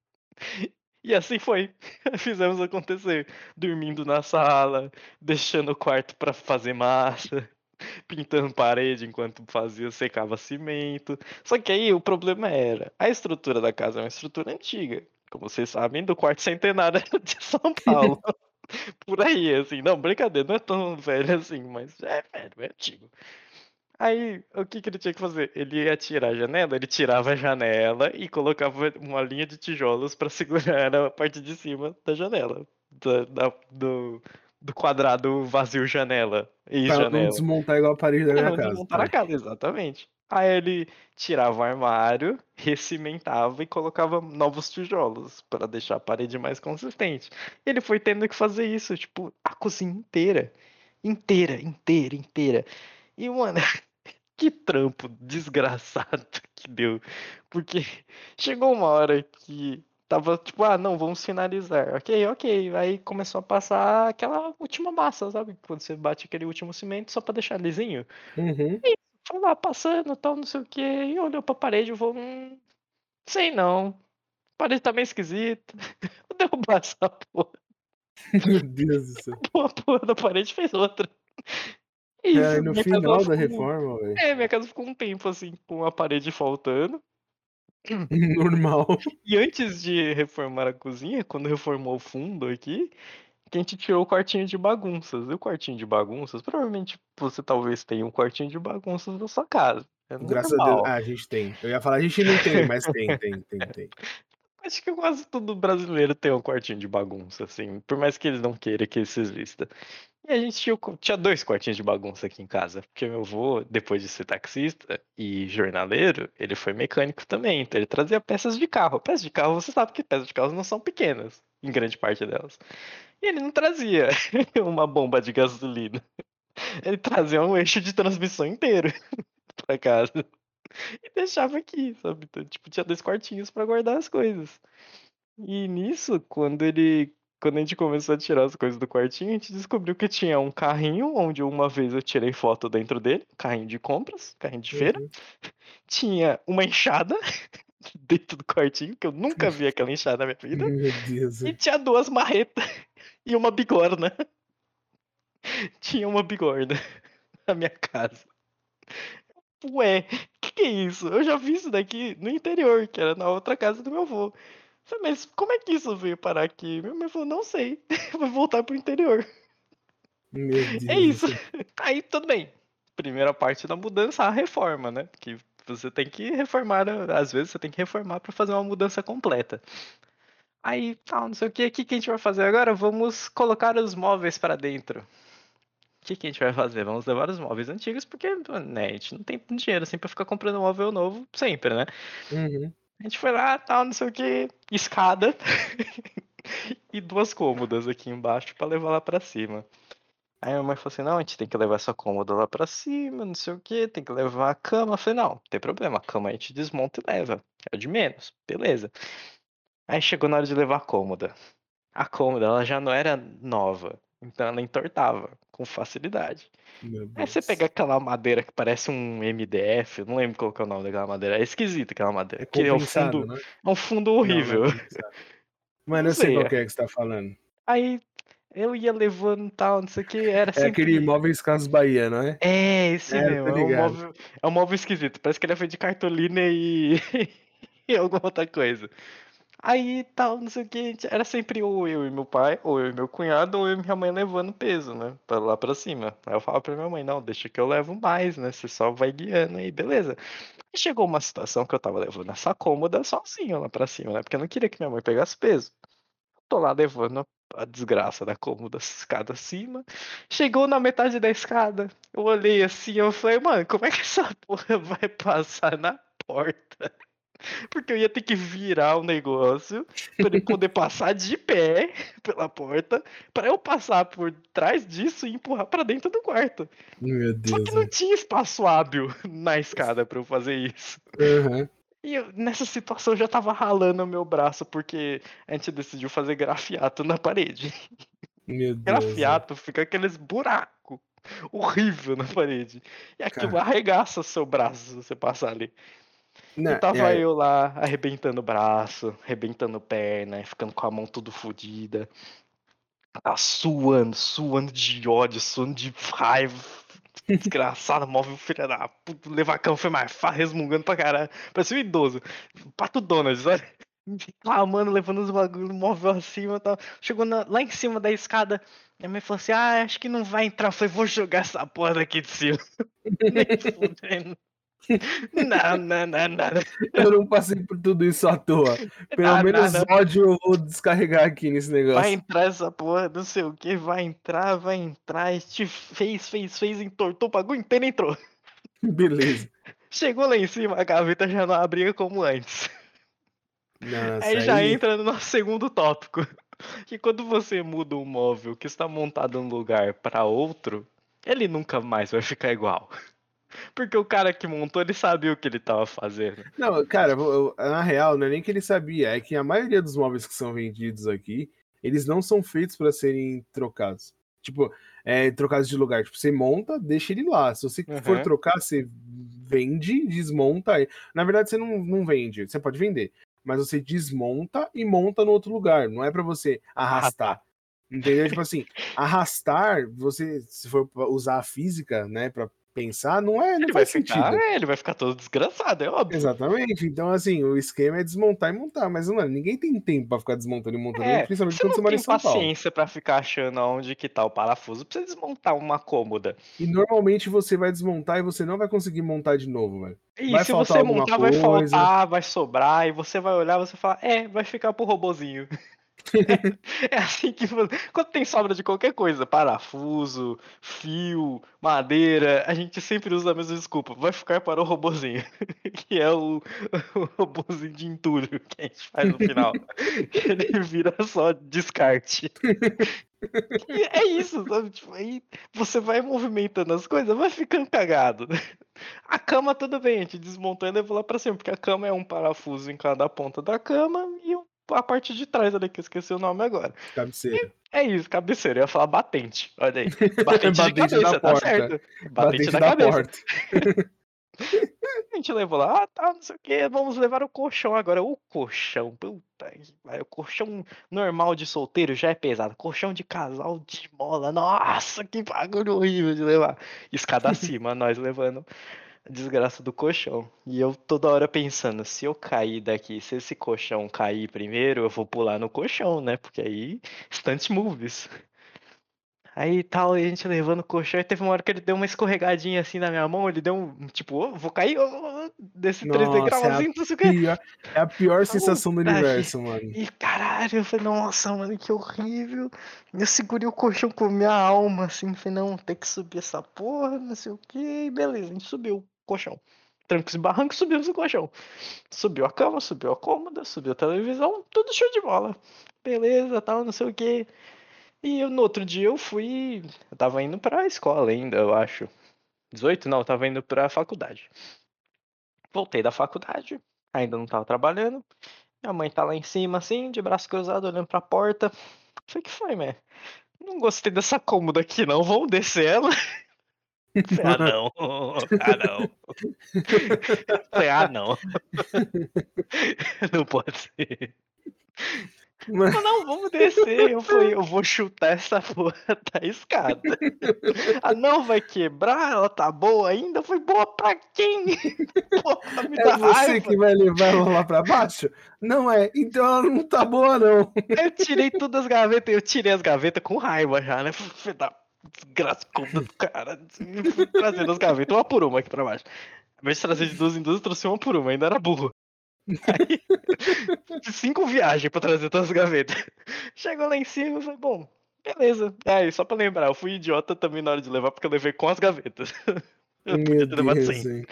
E assim foi. *laughs* Fizemos acontecer. Dormindo na sala, deixando o quarto para fazer massa, *laughs* pintando parede enquanto fazia, secava cimento. Só que aí o problema era, a estrutura da casa é uma estrutura antiga. Como vocês sabem, do quarto centenário *laughs* de São Paulo. *laughs* Por aí, assim. Não, brincadeira, não é tão velho assim, mas é velho, é antigo. Aí, o que, que ele tinha que fazer? Ele ia tirar a janela, ele tirava a janela e colocava uma linha de tijolos para segurar a parte de cima da janela. Da, da, do, do quadrado vazio janela. E
Pra
janela.
não desmontar igual a parede da minha
não
casa.
desmontar a casa, exatamente. Aí ele tirava o armário, recimentava e colocava novos tijolos para deixar a parede mais consistente. Ele foi tendo que fazer isso, tipo, a cozinha inteira. Inteira, inteira, inteira. E, mano, *laughs* que trampo desgraçado *laughs* que deu. Porque chegou uma hora que tava tipo, ah, não, vamos finalizar. Ok, ok. Aí começou a passar aquela última massa, sabe? Quando você bate aquele último cimento só pra deixar lisinho.
Uhum.
Foi lá passando, tal, não sei o que, e olhou pra parede e falou, hum, sei não. A parede tá meio esquisita. *laughs* Vou derrubar essa porra. *laughs*
Meu Deus do céu.
A porra da parede fez outra. E
É, no final da
ficou-
reforma, velho.
É, minha casa ficou um tempo assim, com a parede faltando. *laughs*
Normal.
E antes de reformar a cozinha, quando reformou o fundo aqui, que a gente tirou o quartinho de bagunças. E o quartinho de bagunças, provavelmente você talvez tenha um quartinho de bagunças na sua casa. É
Graças a. Deus. Ah, a gente tem. Eu ia falar, a gente não tem, mas tem, tem, tem, tem. *laughs*
Acho que quase todo brasileiro tem um quartinho de bagunça, assim, por mais que eles não queiram que isso exista. E a gente tinha, tinha dois quartinhos de bagunça aqui em casa, porque meu avô, depois de ser taxista e jornaleiro, ele foi mecânico também, então ele trazia peças de carro. Peças de carro, você sabe que peças de carro não são pequenas, em grande parte delas. E ele não trazia *laughs* uma bomba de gasolina. Ele trazia um eixo de transmissão inteiro *laughs* pra casa. E deixava aqui, sabe? Então, tipo, tinha dois quartinhos pra guardar as coisas. E nisso, quando ele. Quando a gente começou a tirar as coisas do quartinho, a gente descobriu que tinha um carrinho onde uma vez eu tirei foto dentro dele, carrinho de compras, carrinho de feira.
Uhum.
Tinha uma enxada *laughs* dentro do quartinho, que eu nunca vi aquela enxada na minha *laughs* vida.
Meu Deus.
E tinha duas marretas *laughs* e uma bigorna. Tinha uma bigorna na minha casa. Ué, que que é isso? Eu já vi isso daqui no interior, que era na outra casa do meu avô. Falei, mas como é que isso veio parar aqui? Meu mãe falou, não sei. *laughs* Vai voltar pro interior.
Meu *laughs* Deus.
É isso. *laughs* Aí tudo bem. Primeira parte da mudança, a reforma, né? Que você tem que reformar, às vezes você tem que reformar para fazer uma mudança completa. Aí, tal, não sei o que, o que que a gente vai fazer agora? Vamos colocar os móveis para dentro. O que que a gente vai fazer? Vamos levar os móveis antigos, porque né, a gente não tem dinheiro assim para ficar comprando móvel novo sempre, né?
Uhum.
A gente foi lá, tal, não sei o que, escada *laughs* e duas cômodas aqui embaixo para levar lá para cima. Aí a minha mãe falou assim: não, a gente tem que levar essa cômoda lá pra cima, não sei o que, tem que levar a cama. Eu falei: não, não tem problema, a cama a gente desmonta e leva. É o de menos, beleza. Aí chegou na hora de levar a cômoda. A cômoda, ela já não era nova, então ela entortava com facilidade. Aí você pega aquela madeira que parece um MDF, eu não lembro qual que é o nome daquela madeira, é esquisita aquela madeira.
É
que é um fundo,
né?
é um fundo
Não, não é
horrível.
Mano,
Não
sei
sei,
qual
é.
que é que você tá falando.
Aí eu ia levando tal, não sei o que, era
É
sempre.
aquele Imóveis Casas Bahia, não é?
É, esse
É,
mesmo. É um, móvel, é um móvel esquisito. Parece que ele é feito de cartolina e, *laughs* e alguma outra coisa. Aí tal, não sei o que. Era sempre ou eu e meu pai, ou eu e meu cunhado, ou eu e minha mãe levando peso, né? Pra lá pra cima. Aí eu falava pra minha mãe: não, deixa que eu levo mais, né? Você só vai guiando aí, beleza. Chegou uma situação que eu tava levando essa cômoda sozinho lá pra cima, né? Porque eu não queria que minha mãe pegasse peso. Tô lá levando a a desgraça da cômoda escada acima. Chegou na metade da escada. Eu olhei assim, eu falei, mano, como é que essa *laughs* porra vai passar na porta? *laughs* Porque eu ia ter que virar o negócio pra ele poder passar de pé pela porta, pra eu passar por trás disso e empurrar pra dentro do quarto.
Meu
Só
Deus.
que não tinha espaço hábil na escada pra eu fazer isso.
Aham.
E eu, nessa situação eu já tava ralando o meu braço porque a gente decidiu fazer grafiato na parede.
Meu Deus.
Grafiato fica aqueles buracos. horrível na parede. E aquilo
Cara.
arregaça seu braço se você passar ali.
Não,
E tava
é,
eu lá arrebentando o braço, arrebentando perna, ficando com a mão tudo fodida. Tá suando, suando de ódio, suando de raiva. Desgraçado, móvel filha da puta. Levar a cama foi mais fácil, resmungando pra caralho. Parecia um idoso. Pato Donald, olha. Reclamando, levando os bagulhos, móvel acima e tal. Chegou na- lá em cima da escada. Minha mãe falou assim: Ah, acho que não vai entrar. Eu falei: Vou jogar essa porra daqui de cima. *laughs* Nem fudendo. Não, não, não, não.
eu não passei por tudo isso à toa. Pelo
Ah,
menos
nada.
ódio eu vou descarregar aqui nesse negócio.
Vai entrar essa porra, não sei o que, vai entrar, vai entrar, e te fez, fez, fez, entortou o bagulho inteiro entrou.
Beleza.
Chegou lá em cima, a gaveta já não abria como antes.
Nossa,
aí já entra no nosso segundo tópico. Que quando você muda um móvel que está montado num lugar para outro, ele nunca mais vai ficar igual. Porque o cara que montou, ele sabia o que ele tava fazendo.
Não, cara, eu- na real, não é nem que ele sabia, é que a maioria dos móveis que são vendidos aqui, eles não são feitos para serem trocados. Tipo, é, trocados de lugar. Tipo, você monta, deixa ele lá. Se você for
Uhum.
trocar, você vende, desmonta. Na verdade, você não, não vende, você pode vender. Mas você desmonta e monta no outro lugar. Não é para você arrastar. Entendeu? Tipo assim, *laughs* arrastar, você, se for usar a física, né, pra pensar, não é, não
Ele vai
faz sentido.
ficar, é, ele vai ficar todo desgraçado, é óbvio.
Exatamente. Então, assim, o esquema é desmontar e montar. Mas, mano, ninguém tem tempo pra ficar desmontando e montando,
É,
principalmente quando você mora em São Paulo.
paciência pra ficar achando onde que tá o parafuso, pra você desmontar uma cômoda.
E normalmente você vai desmontar e você não vai conseguir montar de novo, velho.
E
Vai
se você montar, vai
coisa.
faltar, vai sobrar, e você vai olhar, você fala, é, vai ficar pro robozinho. *laughs* é assim que quando tem sobra de qualquer coisa, parafuso, fio, madeira, a gente sempre usa a mesma desculpa, vai ficar para o robozinho, *laughs* que é o, *laughs* o robozinho de entulho que a gente faz no final. ele vira só descarte. E é isso, sabe? Tipo, aí você vai movimentando as coisas, vai ficando cagado. A cama, tudo bem, a gente desmontou e levou lá pra cima, porque a cama é um parafuso em cada ponta da cama e um- a parte de trás ali, que eu esqueci o nome agora.
Cabeceira.
É isso, cabeceira. Eu ia falar batente. Olha aí. Batente, *laughs*
Batente
de
da
cabeça, tá
porta.
certo. Batente,
Batente
da,
da
cabeça.
porta. *laughs*
A gente levou lá, ah, tá, não sei o que, vamos levar o colchão agora. O colchão, puta o colchão normal de solteiro já é pesado. Colchão de casal de mola, nossa, que bagulho horrível de levar. Escada *laughs* acima, nós levando desgraça do colchão. E eu toda hora pensando, se eu cair daqui, se esse colchão cair primeiro, eu vou pular no colchão, né? Porque aí, *laughs* stunt movies. Aí tal, a gente levando o colchão, e teve uma hora que ele deu uma escorregadinha assim na minha mão, ele deu um, tipo, "Ô, vou cair, ô, ô", desse 3
Nossa,
degraus
é a
assim, não sei o que.
É a pior sensação do universo, mano.
E caralho, eu falei, nossa, mano, que horrível. Eu segurei o colchão com minha alma, assim, falei, não, tem que subir essa porra, não sei o que, e beleza, a gente subiu colchão. Trancos e barrancos, subimos o colchão. Subiu a cama, subiu a cômoda, subiu a televisão, tudo show de bola. Beleza, tal, não sei o que. E eu, no outro dia eu fui. Eu tava indo pra escola ainda, eu acho. 18? Não, eu tava indo pra faculdade. Voltei da faculdade, ainda não tava trabalhando. Minha mãe tá lá em cima, assim, de braço cruzado, olhando pra porta. Falei, que foi, mãe? Não gostei dessa cômoda aqui, não. Vamos descer ela? *laughs* Ah, não. Ah, não. Falei, ah, não. Não pode ser. Falei, não, vamos descer. Eu falei, eu vou chutar essa porra *laughs* da escada. Ah, não, vai quebrar? Ela tá boa ainda? Foi boa pra quem? *laughs* Porra, me
é você
raiva.
que vai levar ela lá pra baixo? Não é. Então ela não tá boa, não.
Eu tirei todas as gavetas, eu tirei as gavetas com raiva já, né? Filho da desgraça cômoda do cara. assim, *laughs* trazendo as gavetas, uma por uma aqui pra baixo. Ao invés de trazer de duas em duas, eu trouxe uma por uma, ainda era burro. Aí, *laughs* cinco viagens pra trazer todas as gavetas. Chegou lá em cima, eu falei, bom, beleza. Aí, só pra lembrar, eu fui idiota também na hora de levar, porque eu levei com as gavetas. *laughs* Eu
Meu
podia ter levado
Deus,
sem.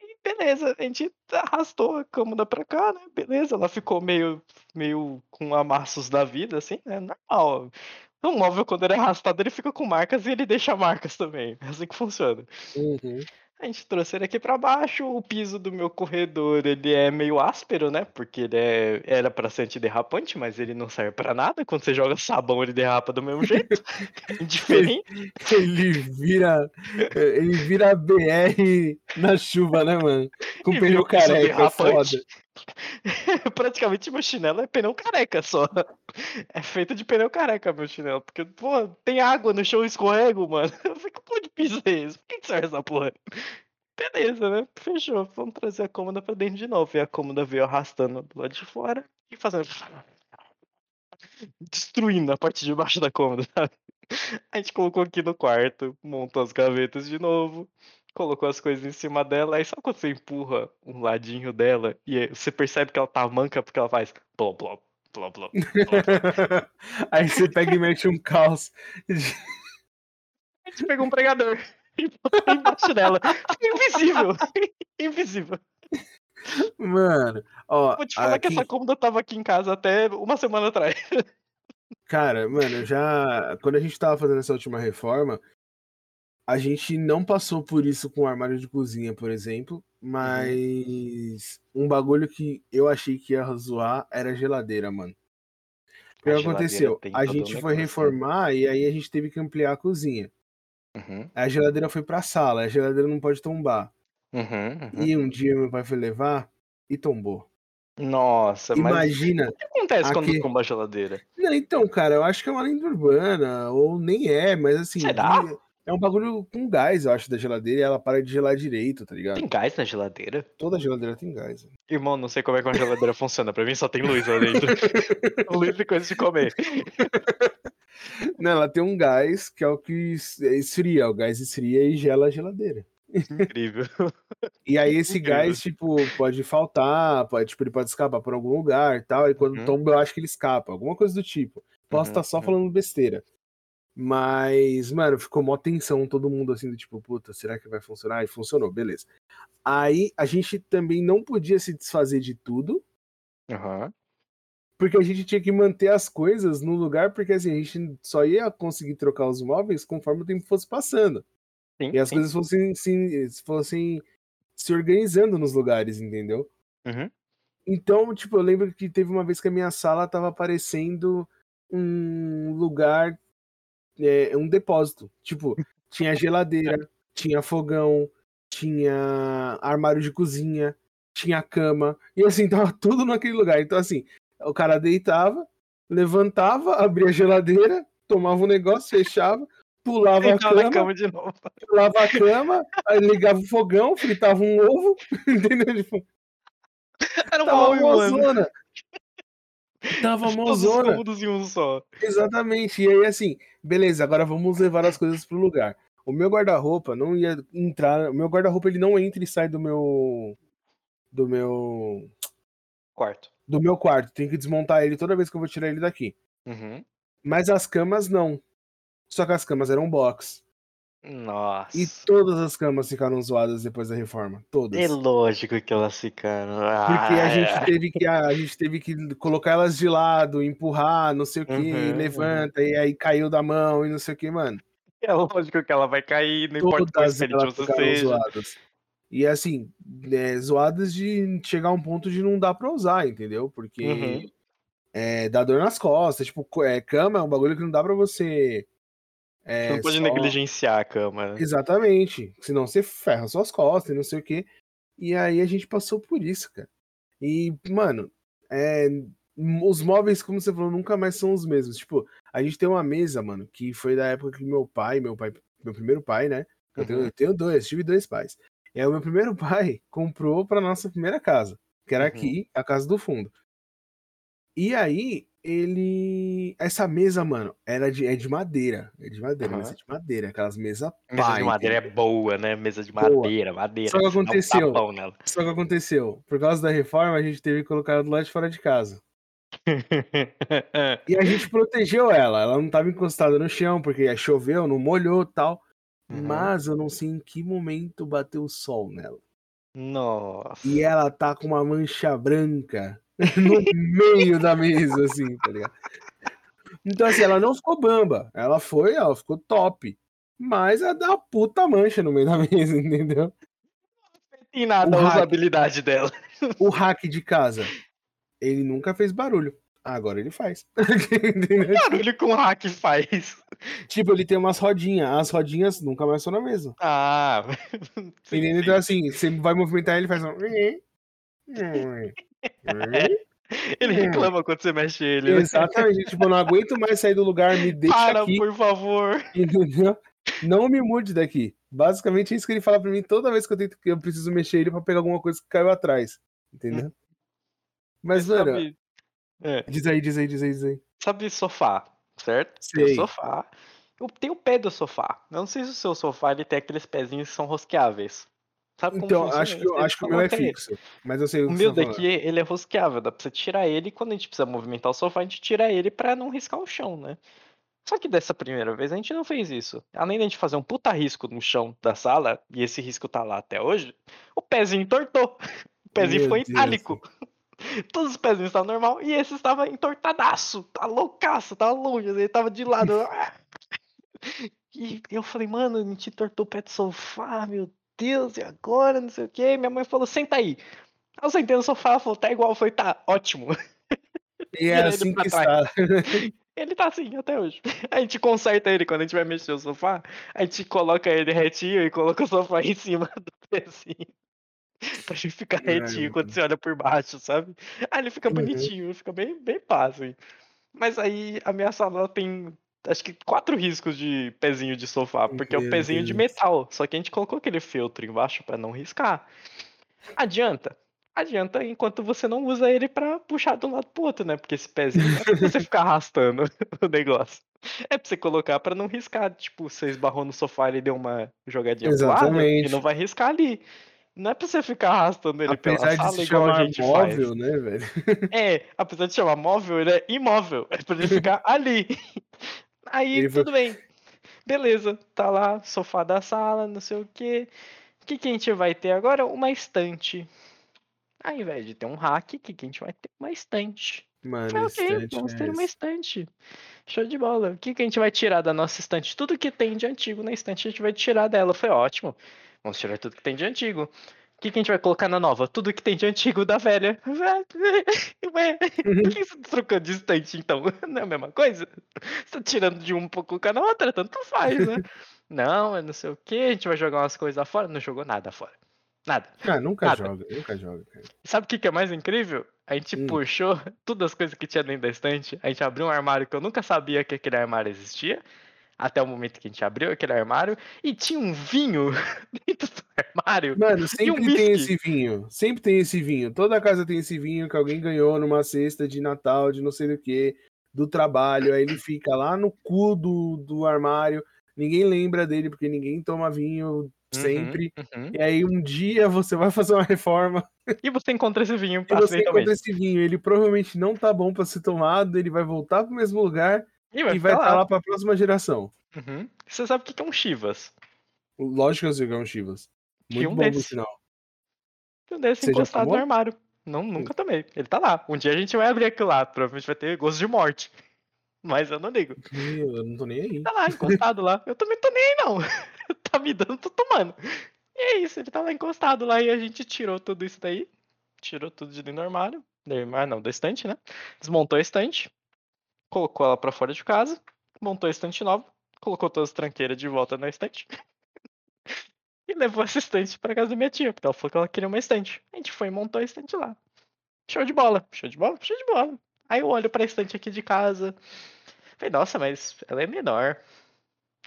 E beleza, a gente arrastou a cômoda pra cá, né? Beleza, ela ficou meio, meio com amassos da vida, assim, né? Normal. Um móvel, quando ele é arrastado, ele fica com marcas e ele deixa marcas também. É assim que funciona.
Uhum.
A gente trouxe ele aqui pra baixo. O piso do meu corredor ele é meio áspero, né? Porque ele é, era pra ser antiderrapante, mas ele não serve pra nada. Quando você joga sabão, ele derrapa do mesmo jeito. *laughs* Indiferente. *laughs*
Ele vira. Ele vira BR na chuva, né, mano? Com pneu
piso
careca, é foda. *laughs*
Praticamente meu chinelo é pneu careca só. É feito de pneu careca meu chinelo. Porque, pô, tem água no chão, escorrego, mano. *laughs* Eu fico, pô, de piso é esse? Por que que serve essa porra? Beleza, né? Fechou. Vamos trazer a cômoda pra dentro de novo. E a cômoda veio arrastando do lado de fora e fazendo. *laughs* Destruindo a parte de baixo da cômoda, sabe? A gente colocou aqui no quarto, montou as gavetas de novo, colocou as coisas em cima dela, aí sabe quando você empurra um ladinho dela e você percebe que ela tá manca porque ela faz blá blá blá blá.
Aí você pega e mete um caos. *laughs*
A gente pegou um pregador e botou embaixo dela. Invisível! Invisível.
Mano, ó.
Vou te falar que
aqui-
essa cômoda tava aqui em casa até uma semana atrás.
Cara, mano, já. Quando a gente tava fazendo essa última reforma, a gente não passou por isso com o armário de cozinha, por exemplo. Mas um bagulho que eu achei que ia zoar era a geladeira, mano. O que aconteceu? A gente foi
negócio, né?
reformar e aí a gente teve que ampliar a cozinha.
Uhum,
A geladeira foi pra sala, a geladeira não pode tombar.
uhum, uhum.
E um dia meu pai foi levar e tombou.
Nossa, mas
Imagina.
o que acontece quando tomba a geladeira?
Não, então, cara, eu acho que é uma lenda urbana, ou nem é, mas assim.
Será?
É um bagulho com gás, eu acho, da geladeira e ela para de gelar direito, tá ligado?
Tem gás na geladeira?
Toda geladeira tem gás.
Irmão, não sei como é que uma geladeira funciona. Pra mim só tem luz lá dentro. *laughs* luz e coisa de comer. *laughs*
Não, ela tem um gás que é o que es- esfria, o gás esfria e gela a geladeira.
Incrível.
E aí esse
Incrível.
gás, tipo, pode faltar, pode, tipo, ele pode escapar por algum lugar e tal, e quando
Uhum.
tomba eu acho que ele escapa, alguma coisa do tipo. Posso
Uhum,
estar só
uhum.
falando besteira. Mas, mano, ficou mó tensão, todo mundo assim, do tipo, puta, será que vai funcionar? E funcionou, beleza. Aí a gente também não podia se desfazer de tudo,
Aham.
porque a gente tinha que manter as coisas no lugar, porque assim, a gente só ia conseguir trocar os móveis conforme o tempo fosse passando.
Sim,
E as
sim.
coisas fossem, se, fossem se organizando nos lugares, entendeu?
Uhum.
Então, tipo, eu lembro que teve uma vez que a minha sala tava parecendo um lugar, é, um depósito. Tipo, tinha geladeira, tinha fogão, tinha armário de cozinha, tinha cama, e assim, *laughs* tava tudo naquele lugar. Então, assim, o cara deitava, levantava, abria a geladeira, tomava um negócio, fechava, pulava a cama,
cama de novo.
pulava a cama, ligava o fogão, fritava um ovo, *laughs* entendeu? Tipo,
Era uma
Tava
all
Tava *laughs*
Todos os
mozona.
cômodos em um só.
Exatamente. E aí, assim, beleza, agora vamos levar as coisas pro lugar. O meu guarda-roupa não ia entrar. O meu guarda-roupa ele não entra e sai do meu. Do meu.
Quarto.
Do meu quarto. Tem que desmontar ele toda vez que eu vou tirar ele daqui.
Uhum.
Mas as camas não. Só que as camas eram box.
Nossa.
E todas as camas ficaram zoadas depois da reforma. Todas.
É lógico que elas ficaram.
Porque a
Ah,
gente teve que a, gente teve que colocar elas de lado, empurrar, não sei o que,
Uhum,
levanta, e aí caiu da mão e não sei o que, mano.
É lógico que ela vai cair, não importa o
Todas elas
você seja.
zoadas. E assim, é, zoadas de chegar a um ponto de não dar pra usar, entendeu? Porque
Uhum.
é, dá dor nas costas. Tipo, é, cama é um bagulho que não dá pra você. É,
Você não pode
só-
negligenciar a cama. né?
Exatamente. Senão você ferra suas costas e não sei o quê. E aí a gente passou por isso, cara. E, mano, é, os móveis, como você falou, nunca mais são os mesmos. Tipo, a gente tem uma mesa, mano, que foi da época que meu pai, meu pai, meu primeiro pai, né? Eu tenho,
Uhum.
eu tenho dois, tive dois pais. Aí o meu primeiro pai *laughs* comprou pra nossa primeira casa, que era
Uhum.
aqui, a casa do fundo. E aí, ele. Essa mesa, mano, era de, é de madeira. É de madeira,
Aham.
mesa de madeira. Aquelas mesas
Mesa
pá,
de madeira
entendeu?
é boa, né? Mesa de
Boa.
madeira, madeira.
Só que aconteceu. Só que aconteceu, por causa da reforma, a gente teve que colocar ela do lado de fora de casa. *laughs* E a gente protegeu ela. Ela não tava encostada no chão, porque choveu, não molhou tal.
Uhum.
Mas eu não sei em que momento bateu o sol nela.
Nossa.
E ela tá com uma mancha branca *laughs* no meio da mesa, assim, tá ligado? Então, assim, ela não ficou bamba. Ela foi, ela ficou top. Mas ela dá uma puta mancha no meio da *laughs* mesa, entendeu?
em nada
O
a
hack.
usabilidade dela.
O hack de casa, ele nunca fez barulho. Agora ele faz. *laughs*
Barulho um hack faz?
tipo, ele tem umas rodinhas. As rodinhas nunca mais são na mesma.
Ah.
Entendeu? Então, assim, você vai movimentar ele, faz um. *laughs*
Ele reclama quando você mexe ele. né?
Exatamente. Tipo, eu não aguento mais sair do lugar, me deixa
Para,
aqui.
por favor. *laughs*
Entendeu? Não me mude daqui. Basicamente é isso que ele fala pra mim toda vez que eu tento que eu preciso mexer ele pra pegar alguma coisa que caiu atrás. Entendeu? Mas, mano,
sabe, é,
diz aí, diz aí, diz aí, diz aí.
sabe sofá, certo? Tem
Sei.
o sofá. Eu tenho o pé do sofá. Eu não sei se o seu sofá ele tem aqueles pezinhos que são rosqueáveis. Sabe como
Então, acho que, acho que o meu é
coloca ele.
fixo. Mas eu sei o
O meu
tá
daqui, ele é rosqueável, dá pra você tirar ele e quando a gente precisa movimentar o sofá, a gente tira ele pra não riscar o chão, né? Só que dessa primeira vez a gente não fez isso. Além de a gente fazer um puta risco no chão da sala, e esse risco tá lá até hoje, o pezinho entortou. *laughs* O pezinho
Meu Deus.
itálico. *laughs* Todos os pezinhos estavam normal e esse estava entortadaço, tá loucaço, tava longe, ele tava de lado. *laughs* E eu falei, mano, a gente entortou o pé do sofá, meu Deus, e agora? Não sei o que. Minha mãe falou, senta aí. Eu sentei no sofá, falou, tá igual, eu falei, tá, ótimo.
E é
ele
assim que
trás.
está. *laughs*
Ele tá assim até hoje. A gente conserta ele quando a gente vai mexer o sofá, a gente coloca ele retinho e coloca o sofá em cima do pezinho. *laughs* Pra ele ficar retinho quando
mano.
você olha por baixo, sabe? Aí ele fica
Uhum.
bonitinho, fica bem, bem fácil. Mas aí a minha sala tem acho que quatro riscos de pezinho de sofá, porque é o
Meu
pezinho de
Deus.
metal. Só que a gente colocou aquele feltro embaixo pra não riscar. Adianta? Adianta enquanto você não usa ele pra puxar de um lado pro outro, né? Porque esse pezinho não é pra você ficar *laughs* arrastando *laughs* o negócio. É pra você colocar pra não riscar. Tipo, você esbarrou no sofá e deu uma jogadinha pro lado
Exatamente.
e não vai riscar ali. Não é pra você ficar arrastando ele pela
Apesar de
sala
se
igual a
chamar
gente
móvel,
faz.
né, velho?
É, apesar de chamar móvel, ele é imóvel. É pra ele ficar *laughs* ali. Aí,
Ele foi-
tudo bem. Beleza, tá lá, sofá da sala, não sei o quê. O que, que a gente vai ter agora? Uma estante. Ao invés de ter um rack, o que, que a gente vai ter? Uma estante.
Mano,
Ah, ok,
estante
vamos
é
ter uma
esse.
estante. Show de bola. O que, que a gente vai tirar da nossa estante? Tudo que tem de antigo na estante a gente vai tirar dela. Foi ótimo. Vamos tirar tudo que tem de antigo. O que, que a gente vai colocar na nova? Tudo que tem de antigo da velha. *laughs* Ué, por que você tá trocando de estante então? *laughs* Não é a mesma coisa? Você tá tirando de um pra colocar na outra, tanto faz, né? *laughs* Não, é não sei o que, a gente vai jogar umas coisas fora. Não jogou nada fora. Nada.
Ah, nunca
Nada.
joga, nunca joga, cara.
Sabe o que, que é mais incrível? A gente
Hum.
puxou todas as coisas que tinha dentro da estante. A gente abriu um armário que eu nunca sabia que aquele armário existia. Até o momento que a gente abriu aquele armário. E tinha um vinho *laughs* dentro do armário.
Mano, sempre
um
tem esse vinho. Sempre tem esse vinho. Toda casa tem esse vinho que alguém ganhou numa cesta de Natal, de não sei do que, do trabalho. Aí ele fica lá no cu do, do armário. Ninguém lembra dele, porque ninguém toma vinho sempre.
Uhum.
E aí um dia você vai fazer uma reforma
E você encontra esse vinho
e você encontra esse vinho. Ele provavelmente não tá bom pra ser tomado, ele vai voltar pro mesmo lugar
E vai
e vai estar
lá.
lá pra próxima geração.
Uhum. Você sabe o que é um Chivas?
Lógico que eu sei que é um Chivas. Muito
um
bom no final.
Um desse
Você
encostado no armário. Não, nunca tomei. Ele tá lá. Um dia a gente vai abrir aquilo lá. Provavelmente vai ter gosto de morte. Mas eu não ligo.
Eu não tô nem aí.
Tá lá, encostado lá. Eu também tô nem aí, não. *laughs* tá me dando, tô tomando. E é isso, ele tá lá encostado lá e a gente tirou tudo isso daí. Tirou tudo de dentro do armário. Armário não, da estante, né? Desmontou a estante. Colocou ela pra fora de casa. Montou a estante nova. Colocou todas as tranqueiras de volta na estante. *laughs* e levou essa estante pra casa da minha tia, porque ela falou que ela queria uma estante. A gente foi e montou a estante lá. Show de bola, show de bola, show de bola. Aí eu olho pra estante aqui de casa. Falei, nossa, mas ela é menor.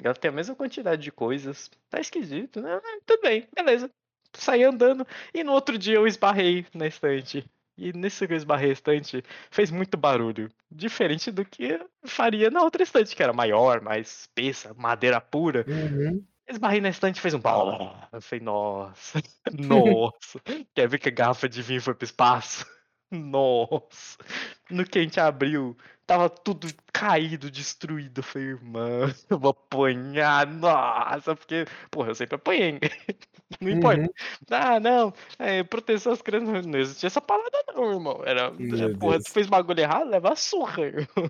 Ela tem a mesma quantidade de coisas. Tá esquisito, né? Ah, Tudo bem, beleza. Saí andando e no outro dia eu esbarrei na estante. E nesse que eu esbarrei a estante, fez muito barulho. Diferente do que faria na outra estante, que era maior, mais espessa, madeira pura.
Uhum.
Esbarrei na estante e fez um pau. Eu falei, nossa, *laughs* nossa. Quer ver que a garrafa de vinho foi pro espaço? *laughs* Nossa. No que a gente abriu, tava tudo caído, destruído. Eu falei, irmã, *laughs* eu vou apanhar, nossa, porque, porra, eu sempre apanhei. *laughs* Não importa.
Uhum.
Ah, não, é, proteção às crianças, não existia essa palavra não, irmão. Era,
Meu
porra,
Deus.
tu fez bagulho errado, leva a surra, *laughs* irmão.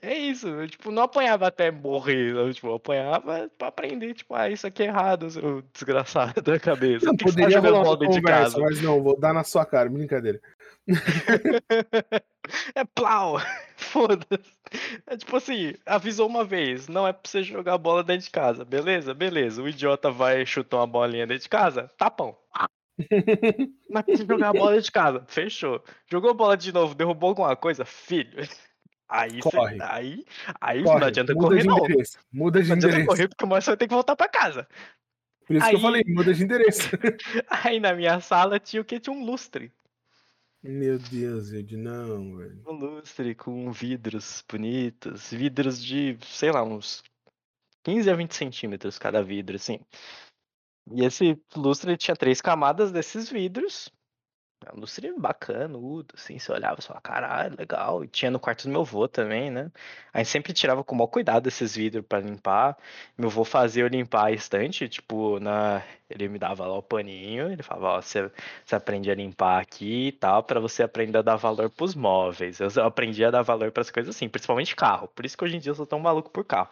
É isso, eu, tipo, não apanhava até morrer, eu, tipo, eu apanhava pra aprender, tipo, ah, isso aqui é errado, seu desgraçado da cabeça.
Não, poderia rolar uma
dentro de
conversa,
casa?
mas não, vou dar na sua cara, brincadeira. *laughs*
É plau, *laughs* foda-se. É tipo assim, avisou uma vez, não é pra você jogar bola dentro de casa, beleza? Beleza, o idiota vai chutar uma bolinha dentro de casa, tapão. Mas tem que jogar a bola dentro de casa, fechou. Jogou bola de novo, derrubou alguma coisa, filho. Aí, cê-
Corre.
aí, aí
Corre,
não adianta
muda
correr,
de
não.
endereço. Muda de
Não adianta
endereço.
correr porque hora você vai ter que voltar pra casa.
Por isso que eu
Aí-
falei, muda de endereço. *laughs*
Aí na minha sala tinha o que? Tinha um lustre.
Meu Deus, Ed, não, velho.
Um lustre com vidros bonitos. Vidros de, sei lá, uns 15 a 20 centímetros cada vidro, assim. E esse lustre tinha três camadas desses vidros. É lustre bacana, assim, você olhava e falava, caralho, legal. E tinha no quarto do meu avô também, né? Aí sempre tirava com o maior cuidado esses vidros pra limpar. Meu avô fazia eu limpar a estante, tipo, na... ele me dava lá o paninho, ele falava, ó, você, você aprende a limpar aqui e tal, pra você aprender a dar valor pros móveis. Eu aprendi a dar valor pras coisas assim, principalmente carro. Por isso que hoje em dia eu sou tão maluco por carro.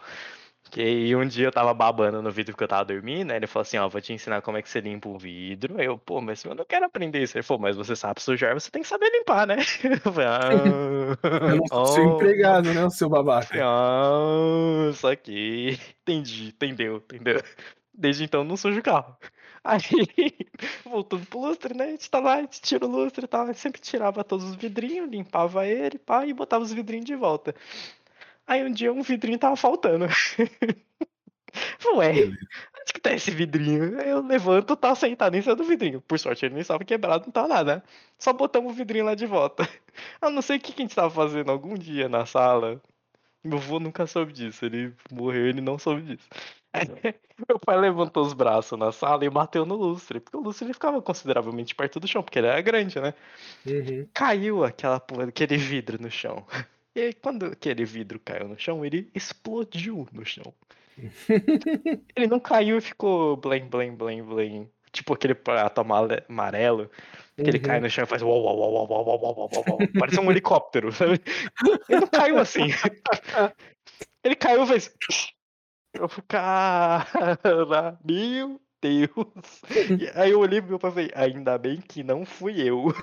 Que aí um dia eu tava babando no vidro que eu tava dormindo, aí ele falou assim, ó, vou te ensinar como é que você limpa um vidro. Aí eu, pô, mas eu não quero aprender isso. Ele falou, mas você sabe sujar, você tem que saber limpar, né? *laughs* Eu falei, ah,
Eu não sou seu
oh,
empregado, né, o seu babaca.
ah, isso aqui. *laughs* Entendi, entendeu, entendeu. Desde então não sujo o carro. *laughs* Aí, voltando pro lustre, né? A gente tá lá, a gente tira o lustre e tal. Eu sempre tirava todos os vidrinhos, limpava ele, pá, e botava os vidrinhos de volta. Aí um dia um vidrinho tava faltando. *laughs* Ué, onde que tá esse vidrinho? Aí eu levanto, tá sentado em cima do vidrinho. Por sorte ele nem estava quebrado, não tá nada. Só botamos o vidrinho lá de volta. *laughs* Eu não sei o que, que a gente tava fazendo algum dia na sala. Meu avô nunca soube disso. Ele morreu, ele não soube disso. *laughs* Meu pai levantou os braços na sala e bateu no lustre. Porque o lustre ele ficava consideravelmente perto do chão, porque ele era grande, né?
Uhum.
Caiu aquela, aquele vidro no chão. E aí, quando aquele vidro caiu no chão, ele explodiu no chão. *laughs* ele não caiu e ficou blém, blém, blém, blém. Tipo aquele prato amarelo, que
uhum.
ele cai uhum. no chão e faz uau, uau, uau, uau, uau, uau, uau, uau. Parece um helicóptero, *laughs* sabe? Ele não caiu assim. *laughs* ele caiu e fez. *sniffs* Eu falei, cara, meu Deus. E aí eu olhei pro meu pai e falei, ainda bem que não fui eu.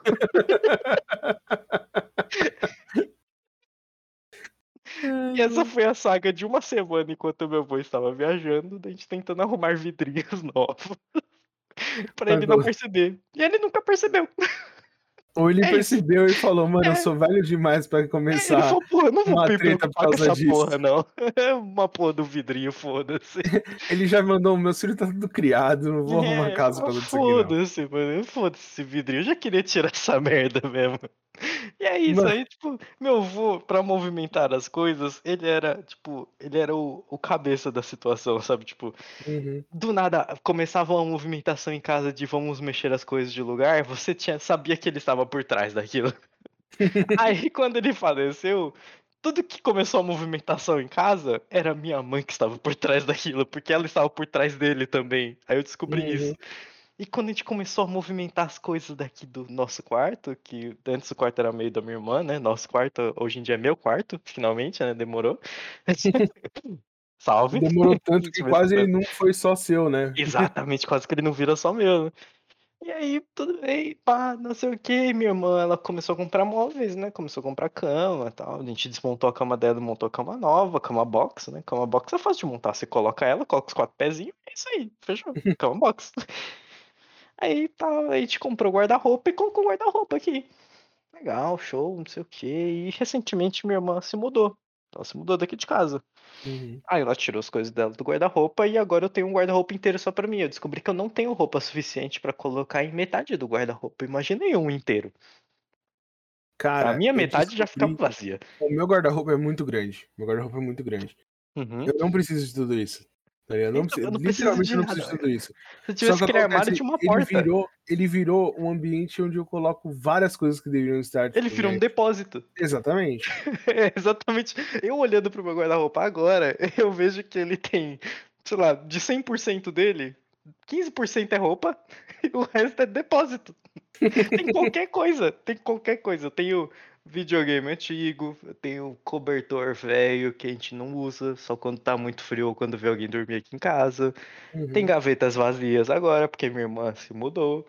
E essa foi a saga de uma semana enquanto meu avô estava viajando, da gente tentando arrumar *laughs* vidrinhos novos. pra ele não perceber. E ele nunca percebeu.
Ou ele
É isso.
percebeu e falou, mano, eu
É.
sou velho demais pra
Ele
começar.
falou, porra, não vou
uma treta por causa
essa
disso.
porra, não. *laughs* É uma porra do vidrinho, foda-se. *laughs*
Ele já mandou, meu filho tá tudo criado, não vou arrumar
É,
casa pra isso aqui, não.
Foda-se, mano. Foda-se esse vidrinho. Eu já queria tirar essa *laughs* merda mesmo. E é isso
Mano.
aí, tipo, meu avô, pra movimentar as coisas, ele era, tipo, ele era o, o cabeça da situação, sabe? Tipo,
Uhum.
do nada começava uma movimentação em casa de vamos mexer as coisas de lugar, você tinha, sabia que ele estava por trás daquilo. *laughs* Aí quando ele faleceu, tudo que começou a movimentação em casa era minha mãe que estava por trás daquilo, porque ela estava por trás dele também. Aí eu descobri
Uhum.
isso. E quando a gente começou a movimentar as coisas daqui do nosso quarto, que antes o quarto era meio da minha irmã, né? Nosso quarto hoje em dia é meu quarto, finalmente, né? Demorou. *laughs* Salve.
Demorou tanto *laughs* que quase ele não foi só seu, né?
Exatamente, quase que ele não vira só meu. E aí, tudo bem, pá, não sei o que. Minha irmã, ela começou a comprar móveis, né? Começou a comprar cama e tal. A gente desmontou a cama dela, montou a cama nova, cama box, né? Cama box é fácil de montar. Você coloca ela, coloca os quatro pezinhos, é isso aí, fechou. *laughs* Cama box. Aí, tá, a gente comprou guarda-roupa e colocou o guarda-roupa aqui. Legal, show, não sei o que. E recentemente minha irmã se mudou. Ela se mudou daqui de casa.
Uhum.
Aí ela tirou as coisas dela do guarda-roupa e agora eu tenho um guarda-roupa inteiro só pra mim. Eu descobri que eu não tenho roupa suficiente pra colocar em metade do guarda-roupa. Imaginei um inteiro.
Cara,
a minha metade já ficava vazia.
O meu guarda-roupa é muito grande. Meu guarda-roupa é muito grande.
Uhum.
Eu não preciso de tudo isso. Tá ligado? Não
Então,
preciso,
eu não
literalmente não de tudo isso.
Se tivesse
Só que
aquele armário, tinha uma
ele
porta.
virou, ele virou um ambiente onde eu coloco várias coisas que deveriam estar.
Ele
tipo,
virou um
né?
depósito.
Exatamente.
É, *laughs* exatamente. Eu olhando pro meu guarda-roupa agora, *laughs* eu vejo que ele tem, sei lá, de 100% dele, 15% é roupa *laughs* e o resto é depósito. Tem qualquer coisa, tem qualquer coisa. Eu tenho videogame antigo, eu tenho cobertor velho que a gente não usa, só quando tá muito frio ou quando vê alguém dormir aqui em casa. Tem
Uhum.
gavetas vazias agora, porque minha irmã se mudou.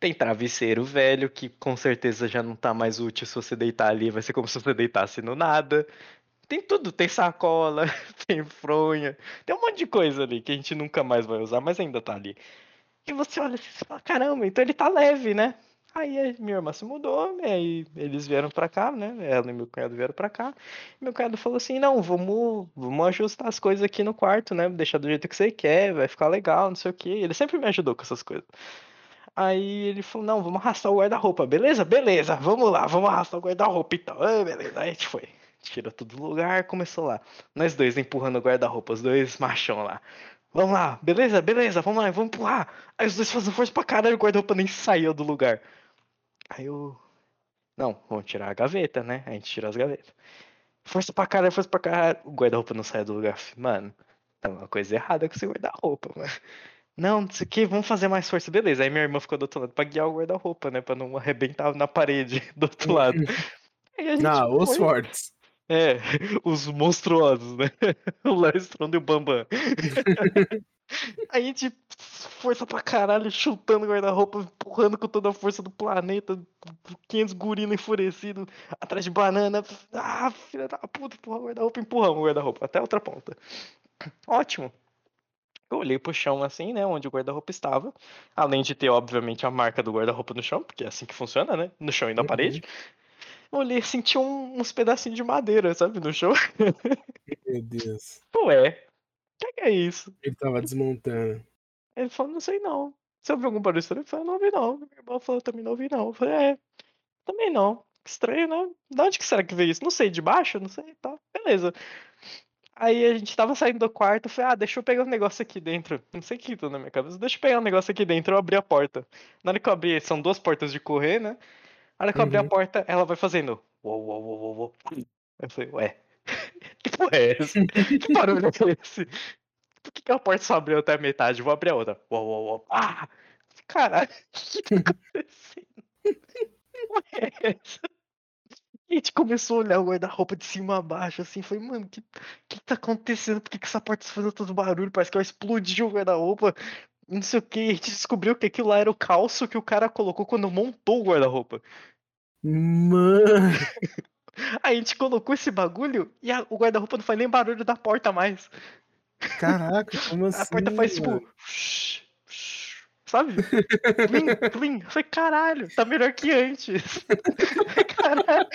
Tem travesseiro velho, que com certeza já não tá mais útil se você deitar ali, vai ser como se você deitasse no nada. Tem tudo, tem sacola, *laughs* tem fronha, tem um monte de coisa ali que a gente nunca mais vai usar, mas ainda tá ali. E você olha assim e fala, caramba, então ele tá leve, né? Aí minha irmã se mudou, aí eles vieram pra cá, né? Ela e meu cunhado vieram pra cá. Meu cunhado falou assim: não, vamos, vamos ajustar as coisas aqui no quarto, né? Deixar do jeito que você quer, vai ficar legal, não sei o quê. Ele sempre me ajudou com essas coisas. Aí ele falou: não, vamos arrastar o guarda-roupa, beleza? Beleza, vamos lá, vamos arrastar o guarda-roupa então. Ah, beleza, aí a gente foi. Tirou tudo do lugar, começou lá. Nós dois empurrando o guarda-roupa, os dois machão lá. Vamos lá, beleza, beleza, vamos lá, vamos empurrar. Aí os dois fazendo força pra caralho, o guarda-roupa nem saiu do lugar. Aí eu. Não, vamos tirar a gaveta, né? A gente tira as gavetas. Força pra caralho, força pra caralho. O guarda-roupa não sai do lugar. Mano, tá uma coisa errada com esse guarda-roupa, mano. Não, não sei o que, vamos fazer mais força. Beleza, aí minha irmã ficou do outro lado pra guiar o guarda-roupa, né? Pra não arrebentar na parede *laughs* do outro lado. *laughs*
Não, os
foi.
fortes.
É, *laughs* os monstruosos, né? O Stronda e o Bambam. A gente força pra caralho, chutando o guarda-roupa, empurrando com toda a força do planeta, 500 gurinos enfurecidos, atrás de banana. Ah, filha da puta, empurra o guarda-roupa, empurramos o guarda-roupa, até a outra ponta. Ótimo. Eu olhei pro chão assim, né, onde o guarda-roupa estava, além de ter, obviamente, a marca do guarda-roupa no chão, porque é assim que funciona, né, no chão e na
Uhum.
parede. Eu olhei e senti um- uns pedacinhos de madeira, sabe, no chão.
Meu Deus.
Ué, que, que é isso?
Ele tava desmontando.
Ele falou, não sei não. Você ouviu algum barulho estranho? Eu falei, não ouvi não. Meu irmão falou, também não ouvi não. Eu falei, é, também não. Que estranho, né? De onde que será que veio isso? Não sei, de baixo? Não sei, tá. Beleza. Aí a gente tava saindo do quarto, eu falei, ah, deixa eu pegar um negócio aqui dentro. Não sei o que tá na minha cabeça. Deixa eu pegar um negócio aqui dentro, eu abri a porta. Na hora que eu abri, são duas portas de correr, né? Na hora que eu abri a
Uhum.
porta, ela vai fazendo. Uou, uou, uou, uou, uou. Eu falei, ué. Que porra é essa? Que barulho é esse? Por que, que a porta só abriu até a metade? Vou abrir a outra. Uou, uou, uou. Ah! Caralho, o *laughs* que tá acontecendo? Que porra é essa? E a gente começou a olhar o guarda-roupa de cima a baixo, assim, foi, mano, que que tá acontecendo? Por que, que essa porta tá fazendo todo barulho? Parece que vai explodir o guarda-roupa. Não sei o que. A gente descobriu que aquilo lá era o calço que o cara colocou quando montou o guarda-roupa.
Mano. *laughs*
A gente colocou esse bagulho e a- o guarda-roupa não faz nem barulho da porta mais.
Caraca, como assim? *laughs*
A porta faz tipo. Sabe? Clean, clean. Eu falei, caralho, tá melhor que antes. *laughs* caralho.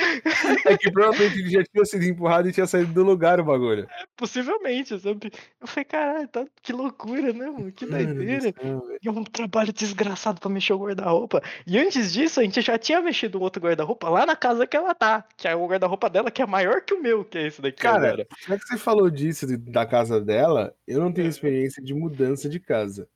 É que provavelmente ele já tinha sido empurrado e tinha saído do lugar o bagulho.
Possivelmente, sabe? Eu falei, caralho, tá... que loucura, né, mano? Que doideira. E é um trabalho desgraçado pra mexer o guarda-roupa. E antes disso, a gente já tinha mexido um outro guarda-roupa lá na casa que ela tá. Que é o guarda-roupa dela, que é maior que o meu, que é esse daqui
Cara,
agora.
já que você falou disso, da casa dela, eu não tenho experiência de mudança de casa.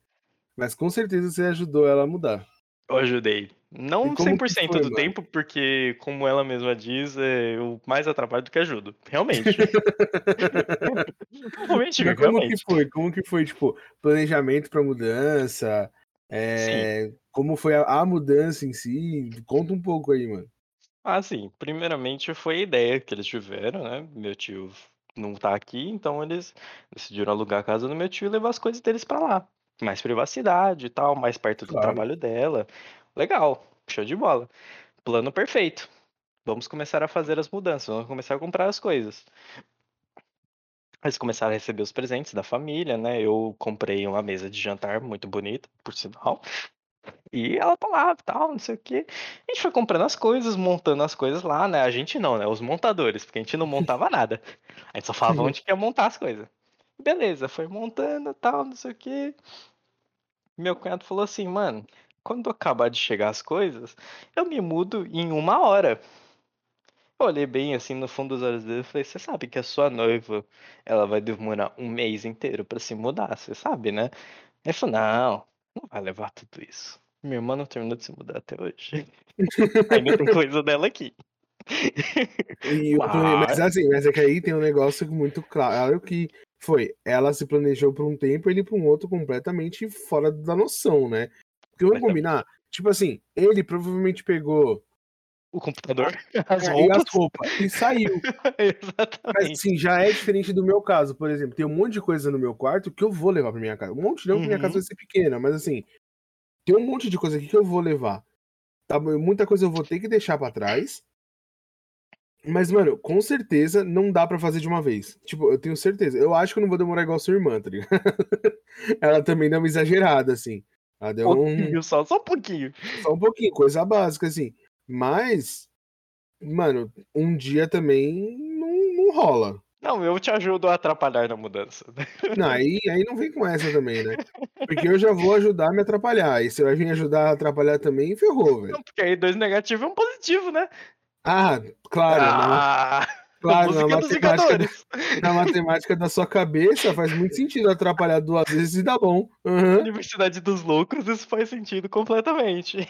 Mas com certeza você ajudou ela a mudar.
Eu ajudei. Não
E como que
100%
foi,
do
mano?
tempo, porque, como ela mesma diz, é, eu mais atrapalho do que ajudo. Realmente. *laughs* realmente,
Mas como que
realmente.
foi? Como que foi, tipo, planejamento pra mudança? É, como foi a, a mudança em si? Conta um pouco aí, mano.
Ah, sim. Primeiramente foi a ideia que eles tiveram, né? Meu tio não tá aqui, então eles decidiram alugar a casa do meu tio e levar as coisas deles pra lá. Mais privacidade e tal, mais perto do
Claro.
trabalho dela. Legal, show de bola. Plano perfeito. Vamos começar a fazer as mudanças, vamos começar a comprar as coisas. Eles começaram a receber os presentes da família, né? Eu comprei uma mesa de jantar muito bonita, por sinal. E ela tá lá, tal, não sei o quê. A gente foi comprando as coisas, montando as coisas lá, né? A gente não, né? Os montadores, porque a gente não *laughs* montava nada. A gente só falava onde que ia montar as coisas. Beleza, foi montando, tal, não sei o quê. Meu cunhado falou assim, mano, quando acabar de chegar as coisas, eu me mudo em uma hora. Eu olhei bem assim no fundo dos olhos dele e falei, você sabe que a sua noiva, ela vai demorar um mês inteiro pra se mudar, você sabe, né? Ele falou, não, não vai levar tudo isso. Minha irmã não terminou de se mudar até hoje. *laughs* Ainda tem coisa dela aqui.
E mas assim, mas é que aí tem um negócio muito claro que foi, ela se planejou por um tempo, ele por um outro completamente fora da noção, né? Porque vamos
Completamente.
combinar, tipo assim, ele provavelmente pegou
o computador, *laughs* as
É, e
roupas.
as roupas. E saiu. *laughs* Mas assim, já é diferente do meu caso, por exemplo. Tem um monte de coisa no meu quarto que eu vou levar pra minha casa. Um monte não, porque minha
Uhum.
casa vai ser pequena, mas assim, tem um monte de coisa aqui que eu vou levar. Tá, bom? muita coisa eu vou ter que deixar pra trás. Mas, mano, com certeza não dá pra fazer de uma vez. Tipo, eu tenho certeza. Eu acho que eu não vou demorar igual a sua irmã, tá ligado? *laughs* Ela também deu uma exagerada, assim. Ela deu um,
só, só um pouquinho.
só um pouquinho, coisa básica, assim. Mas, mano, um dia também não, não rola.
Não, eu te ajudo a atrapalhar na mudança. *laughs*
Não, aí, aí não vem com essa também, né? Porque eu já vou ajudar a me atrapalhar. E você vai vir ajudar a atrapalhar também, ferrou, velho.
Não, porque aí dois negativos é um positivo, né?
Ah, claro, na,
Ah,
claro, na
dos
matemática,
Vingadores.
na matemática da sua cabeça faz muito sentido atrapalhar duas vezes e dá bom. Aham.
Universidade dos Loucos, isso faz sentido completamente.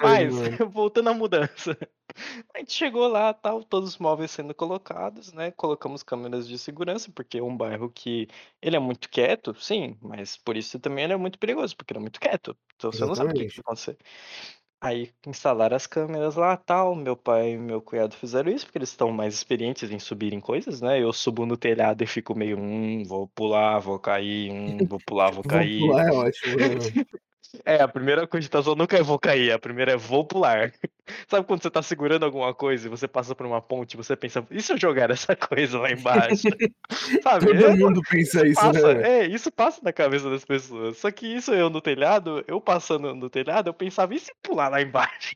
Mas,
mano. *laughs*
voltando à mudança. A gente chegou lá, tal, todos os móveis sendo colocados, né? Colocamos câmeras de segurança, porque é um bairro que ele é muito quieto, sim, mas por isso também ele é muito perigoso, porque ele é muito quieto. Então você não sabe o que, que
Exatamente.
vai acontecer. Aí instalaram as câmeras lá, tal. Meu pai e meu cunhado fizeram isso, porque eles estão mais experientes em subir em coisas, né? Eu subo no telhado e fico meio, hum, vou pular, vou cair, hum, vou pular, vou
Vou
cair.
pular é ótimo, né? *laughs*
É, a primeira cogitação nunca é vou cair, a primeira é vou pular. *laughs* Sabe quando você tá segurando alguma coisa e você passa por uma ponte, você pensa, e se eu jogar essa *laughs* coisa lá embaixo? *laughs* Sabe?
Todo
Eu-
mundo pensa isso,
passa,
né?
é, isso passa na cabeça das pessoas. Só que isso eu no telhado, eu passando no telhado, eu pensava, e se pular lá embaixo?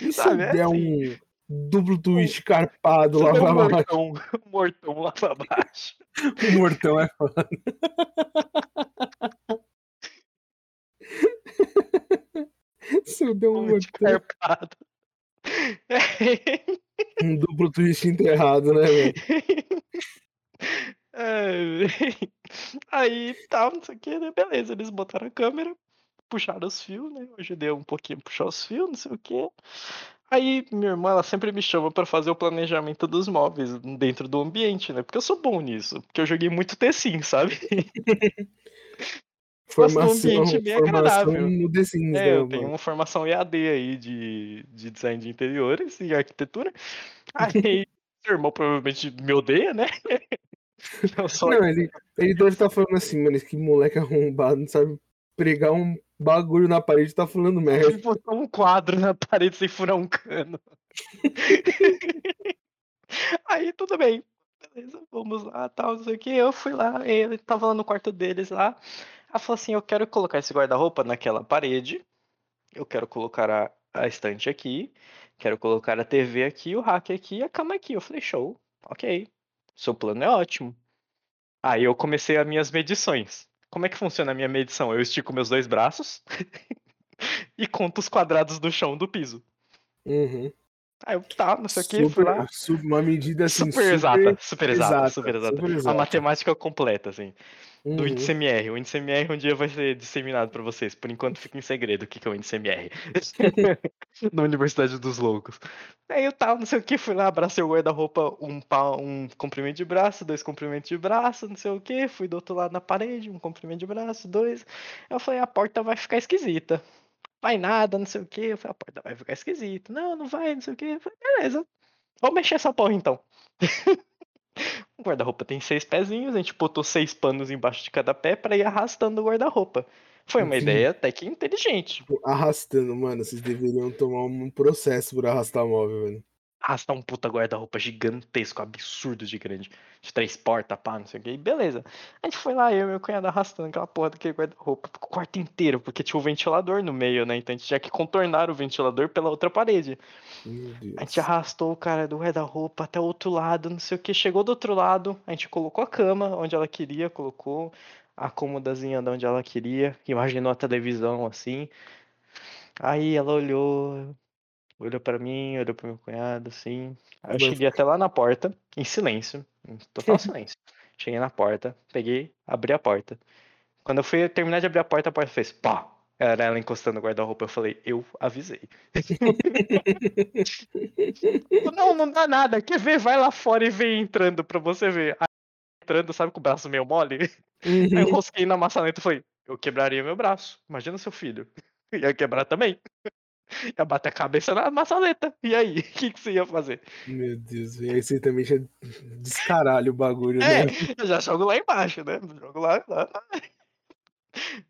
E se
sabe, é assim.
um duplo twist carpado lá
der um
pra baixo?
mortão, um mortão lá pra baixo.
O mortão é foda. Se eu der um
carpado.
Um *laughs* duplo twist enterrado, né, velho? *laughs*
É, Aí tal, não sei o que, né? Beleza, eles botaram a câmera, puxaram os fios, né? Eu ajudei um pouquinho a puxar os fios, não sei o que. Aí minha irmã, ela sempre me chama pra fazer o planejamento dos móveis dentro do ambiente, né? Porque eu sou bom nisso. Porque eu joguei muito T-Sim, sabe? *laughs* De um
Formação,
ambiente bem
formação
agradável.
no The Sims,
É,
né,
eu tenho
mano?
uma formação EAD aí de, de design de interiores e arquitetura. Aí, *laughs* seu irmão provavelmente me odeia, né? Eu *laughs* sou
Não, ele, ele deve estar falando assim, mano, esse que moleque arrombado, não sabe pregar um bagulho na parede e tá falando merda.
Ele botou um quadro na parede sem furar um cano. *laughs* Aí tudo bem. Beleza, vamos lá, tal, não sei o que. Eu fui lá, ele tava lá no quarto deles lá. Ela falou assim: eu quero colocar esse guarda-roupa naquela parede. Eu quero colocar a, a estante aqui. Quero colocar a TV aqui, o rack aqui e a cama aqui. Eu falei, show, ok. Seu plano é ótimo. Aí eu comecei as minhas medições. Como é que funciona a minha medição? Eu estico meus dois braços *laughs* e conto os quadrados do chão do piso.
Uhum.
Aí eu, tá, não sei o que, fui lá.
Super, uma medida assim,
Super, exata, super exata,
exata,
super exata.
super
A
exata.
matemática completa, assim. Do
Uhum.
índice MR. O índice MR um dia vai ser disseminado pra vocês. Por enquanto fica em segredo o que que é o índice MR. *laughs* Na Universidade dos Loucos. Aí eu tava, não sei o que, fui lá, abracei o guarda-roupa, um, pau- um comprimento de braço, dois comprimentos de braço, não sei o que. Fui do outro lado na parede, um comprimento de braço, dois. Eu falei, a porta vai ficar esquisita. Vai nada, não sei o que. Eu falei, a porta vai ficar esquisita. Não, não vai, não sei o que. Eu falei, beleza. Vamos mexer essa porra então. *laughs* O guarda-roupa tem seis pezinhos, a gente botou seis panos embaixo de cada pé pra ir arrastando o guarda-roupa. Foi uma
Entendi.
ideia até que inteligente.
Arrastando, mano, vocês deveriam tomar um processo por arrastar móvel, velho.
Arrastar um puta guarda-roupa gigantesco, absurdo de grande. De três portas, pá, não sei o que. Beleza. A gente foi lá, eu e meu cunhado arrastando aquela porra daquele guarda-roupa. O quarto inteiro, porque tinha o ventilador no meio, né? Então a gente tinha que contornar o ventilador pela outra parede. A gente arrastou o cara do guarda-roupa até o outro lado, não sei o que. Chegou do outro lado, a gente colocou a cama onde ela queria, colocou a cômodazinha de onde ela queria, imaginou a televisão assim. Aí ela olhou, olhou pra mim, olhou pro meu cunhado, assim. Aí eu cheguei até lá na porta, em silêncio, em total *laughs* silêncio. Cheguei na porta, peguei, abri a porta. Quando eu fui terminar de abrir a porta, a porta fez pá. Era ela encostando no guarda-roupa. Eu falei, eu avisei. não, não dá nada. Quer ver? Vai lá fora e vem entrando pra você ver. Aí, entrando, sabe, com o braço meio mole. Aí eu
Uhum.
rosquei na maçaneta e falei, eu quebraria meu braço. Imagina seu filho. *laughs* Ia quebrar também. Ia bater a cabeça na maçaneta. E aí, *laughs* o que, que você ia fazer?
Meu Deus, e aí você também já descaralha o bagulho,
É,
né?
eu já jogo lá embaixo, né? Jogo lá, lá.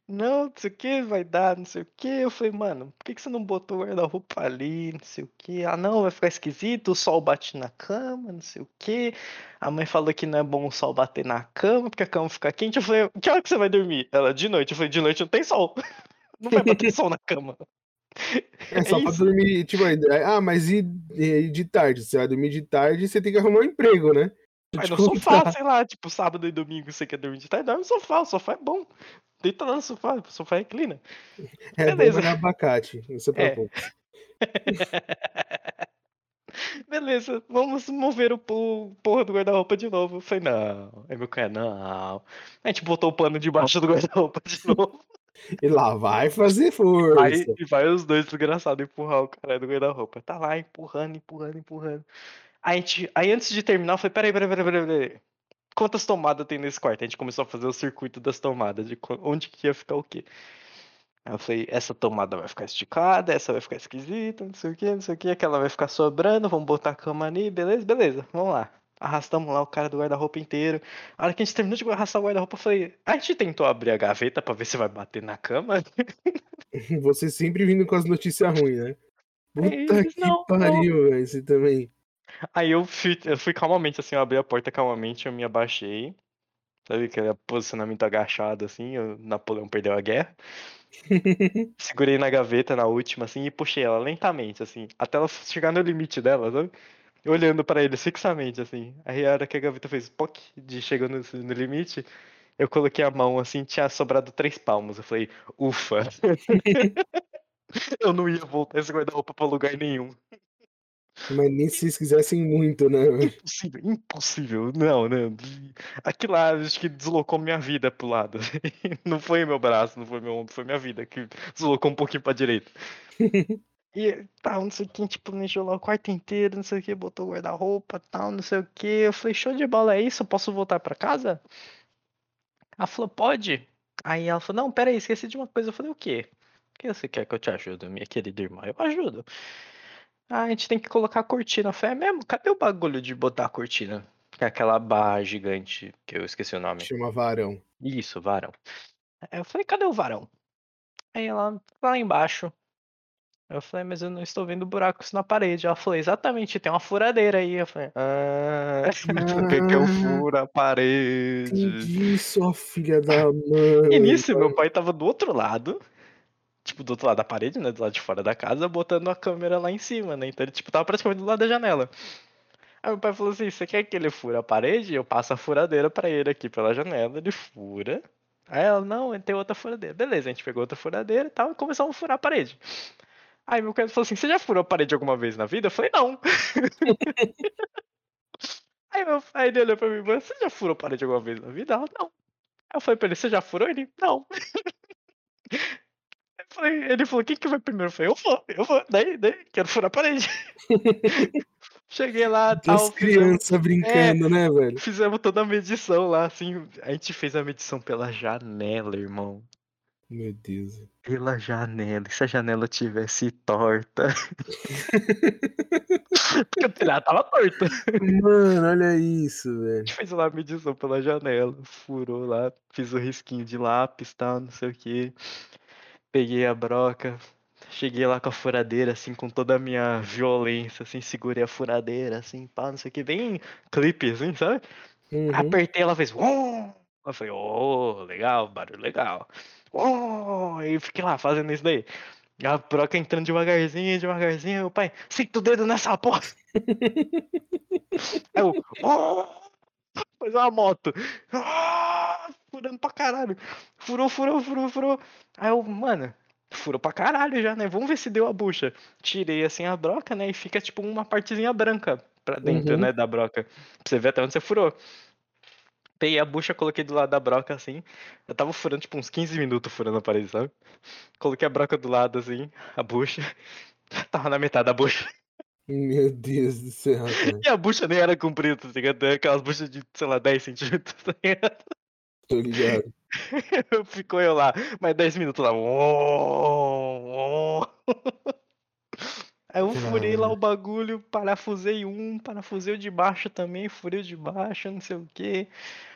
Não, não sei o que, vai dar, não sei o que. Eu falei, mano, por que, que você não botou o guarda-roupa ali, não sei o que. Ah, não, vai ficar esquisito, o sol bate na cama, não sei o que. A mãe falou que não é bom o sol bater na cama, porque a cama fica quente. Eu falei, que hora que você vai dormir? Ela, de noite. Eu falei, de noite não tem sol. *laughs* Não vai bater *laughs* sol na cama.
É só pra
isso.
dormir, tipo, aí, ah, mas e, e de tarde? Você vai dormir de tarde, você tem que arrumar um emprego, né?
Vai no sofá, sei lá, tipo, sábado e domingo você quer dormir de tarde, dorme no sofá, o sofá é bom. Deita lá no sofá, o sofá reclina.
É
Beleza.
abacate, se
É.
preocupe. *laughs*
Beleza, vamos mover o po- porra do guarda-roupa de novo. Eu falei, não. Aí meu cara, não. A gente botou o pano debaixo do guarda-roupa de *laughs* novo.
E lá vai fazer força.
Aí e vai os dois desgraçados empurrar o cara do guarda-roupa. Tá lá empurrando, empurrando, empurrando. Aí, a gente, aí antes de terminar, eu falei, peraí, peraí, peraí, peraí, peraí. Quantas tomadas tem nesse quarto? A gente começou a fazer o circuito das tomadas, de onde que ia ficar o quê. Aí eu falei, essa tomada vai ficar esticada, essa vai ficar esquisita, não sei o que, não sei o que, aquela vai ficar sobrando, vamos botar a cama ali, beleza, beleza, vamos lá. Arrastamos lá o cara do guarda-roupa inteiro. A hora que a gente terminou de arrastar o guarda-roupa, eu falei, a gente tentou abrir a gaveta pra ver se vai bater na cama? *laughs*
Você sempre vindo com as notícias ruins, né? Puta
eles,
que
não, não.
pariu, velho. Você também.
Aí eu fui, eu fui calmamente, assim, eu abri a porta calmamente, eu me abaixei. Sabe aquele posicionamento agachado, assim, o Napoleão perdeu a guerra. *laughs* Segurei na gaveta, na última, assim, e puxei ela lentamente, assim, até ela chegar no limite dela, sabe? Olhando pra eles fixamente, assim. Aí a hora que a gaveta fez poc, de chegou no, no limite, eu coloquei a mão, assim, tinha sobrado três palmos. Eu falei, ufa. *laughs* eu não ia voltar esse guarda-roupa pra lugar nenhum.
Mas nem se vocês quisessem muito, né?
Impossível, impossível. Não, não. Aquilo lá acho que deslocou minha vida pro lado. *laughs* Não foi meu braço, não foi meu ombro, foi minha vida que deslocou um pouquinho pra direita. *laughs* E tal, não sei o que, a gente planejou lá o quarto inteiro, não sei o que, botou guarda-roupa, tal, não sei o que. Eu falei, show de bola, é isso? Eu posso voltar pra casa? Ela falou, pode. Aí ela falou, não, peraí, esqueci de uma coisa. Eu falei, o quê? O que você quer que eu te ajude, minha querida irmã? Eu ajudo. Ah, a gente tem que colocar a cortina. Eu falei, é mesmo? Cadê o bagulho de botar a cortina? Que é aquela barra gigante, que eu esqueci o nome.
Chama varão.
Isso, varão. Aí eu falei, cadê o varão? Aí ela, lá embaixo. Eu falei, mas eu não estou vendo buracos na parede. Ela falou, exatamente, tem uma furadeira aí. Eu falei, ah, por que, que eu furo a parede?
Entendi, sua filha da *laughs* mãe.
E nisso, meu pai tava do outro lado, tipo, do outro lado da parede, né, do lado de fora da casa, botando a câmera lá em cima, né, então ele, tipo, tava praticamente do lado da janela. Aí meu pai falou assim, você quer que ele fure a parede? Eu passo a furadeira pra ele aqui pela janela, ele fura. Aí ela, não, tem outra furadeira. Beleza, a gente pegou outra furadeira e tal, e começamos a furar a parede. Aí meu pai falou assim, você já furou a parede alguma vez na vida? Eu falei, não. *laughs* Aí, meu, aí ele olhou pra mim, mas você já furou a parede alguma vez na vida? Ela, não. Aí eu falei pra ele, você já furou? Ele, não. *laughs* Falei- ele falou, quem que vai primeiro? Eu falei, eu vou, eu vou, daí, daí, quero furar a parede. *laughs* Cheguei lá, tal, fizemos,
crianças brincando, né, velho?
fizemos toda a medição lá, assim, a gente fez a medição pela janela, irmão.
Meu Deus.
Pela janela, e se a janela tivesse torta? *laughs* Porque o telhado tava torto.
Mano, olha isso,
A
velho.
gente fez lá a medição pela janela, furou lá, fiz o risquinho de lápis e tal, não sei o que. Peguei a broca, cheguei lá com a furadeira, assim, com toda a minha violência, assim, segurei a furadeira, assim, pá, não sei o que, bem clipe, assim, sabe?
Uhum.
Apertei, ela fez. "Uom". Eu falei, ô, legal, barulho legal. Uom", E fiquei lá fazendo isso daí. A broca entrando devagarzinho, devagarzinho. Meu pai, senta o dedo nessa porra. Aí eu, "Uom", Faz uma moto. Ah, Furando pra caralho. Furou, furou, furou, furou. Aí eu, mano, furou pra caralho já, né? Vamos ver se deu a bucha. Tirei assim a broca, né? E fica tipo uma partezinha branca pra dentro,
Uhum.
né? Da broca. Pra você ver até onde você furou. Peguei a bucha, coloquei do lado da broca assim. Eu tava furando tipo uns 15 minutos furando a parede, sabe? Coloquei a broca do lado assim, a bucha. *laughs* Tava na metade da bucha.
Meu Deus do céu, cara.
E a bucha nem era comprida, tá ligado? É Aquelas buchas de, sei lá, 10 centímetros, tá ligado?
Tô ligado. *laughs*
Ficou eu lá, mais 10 minutos lá. Aí eu furei lá o bagulho, parafusei um, parafusei o de baixo também, furei o de baixo, não sei o que.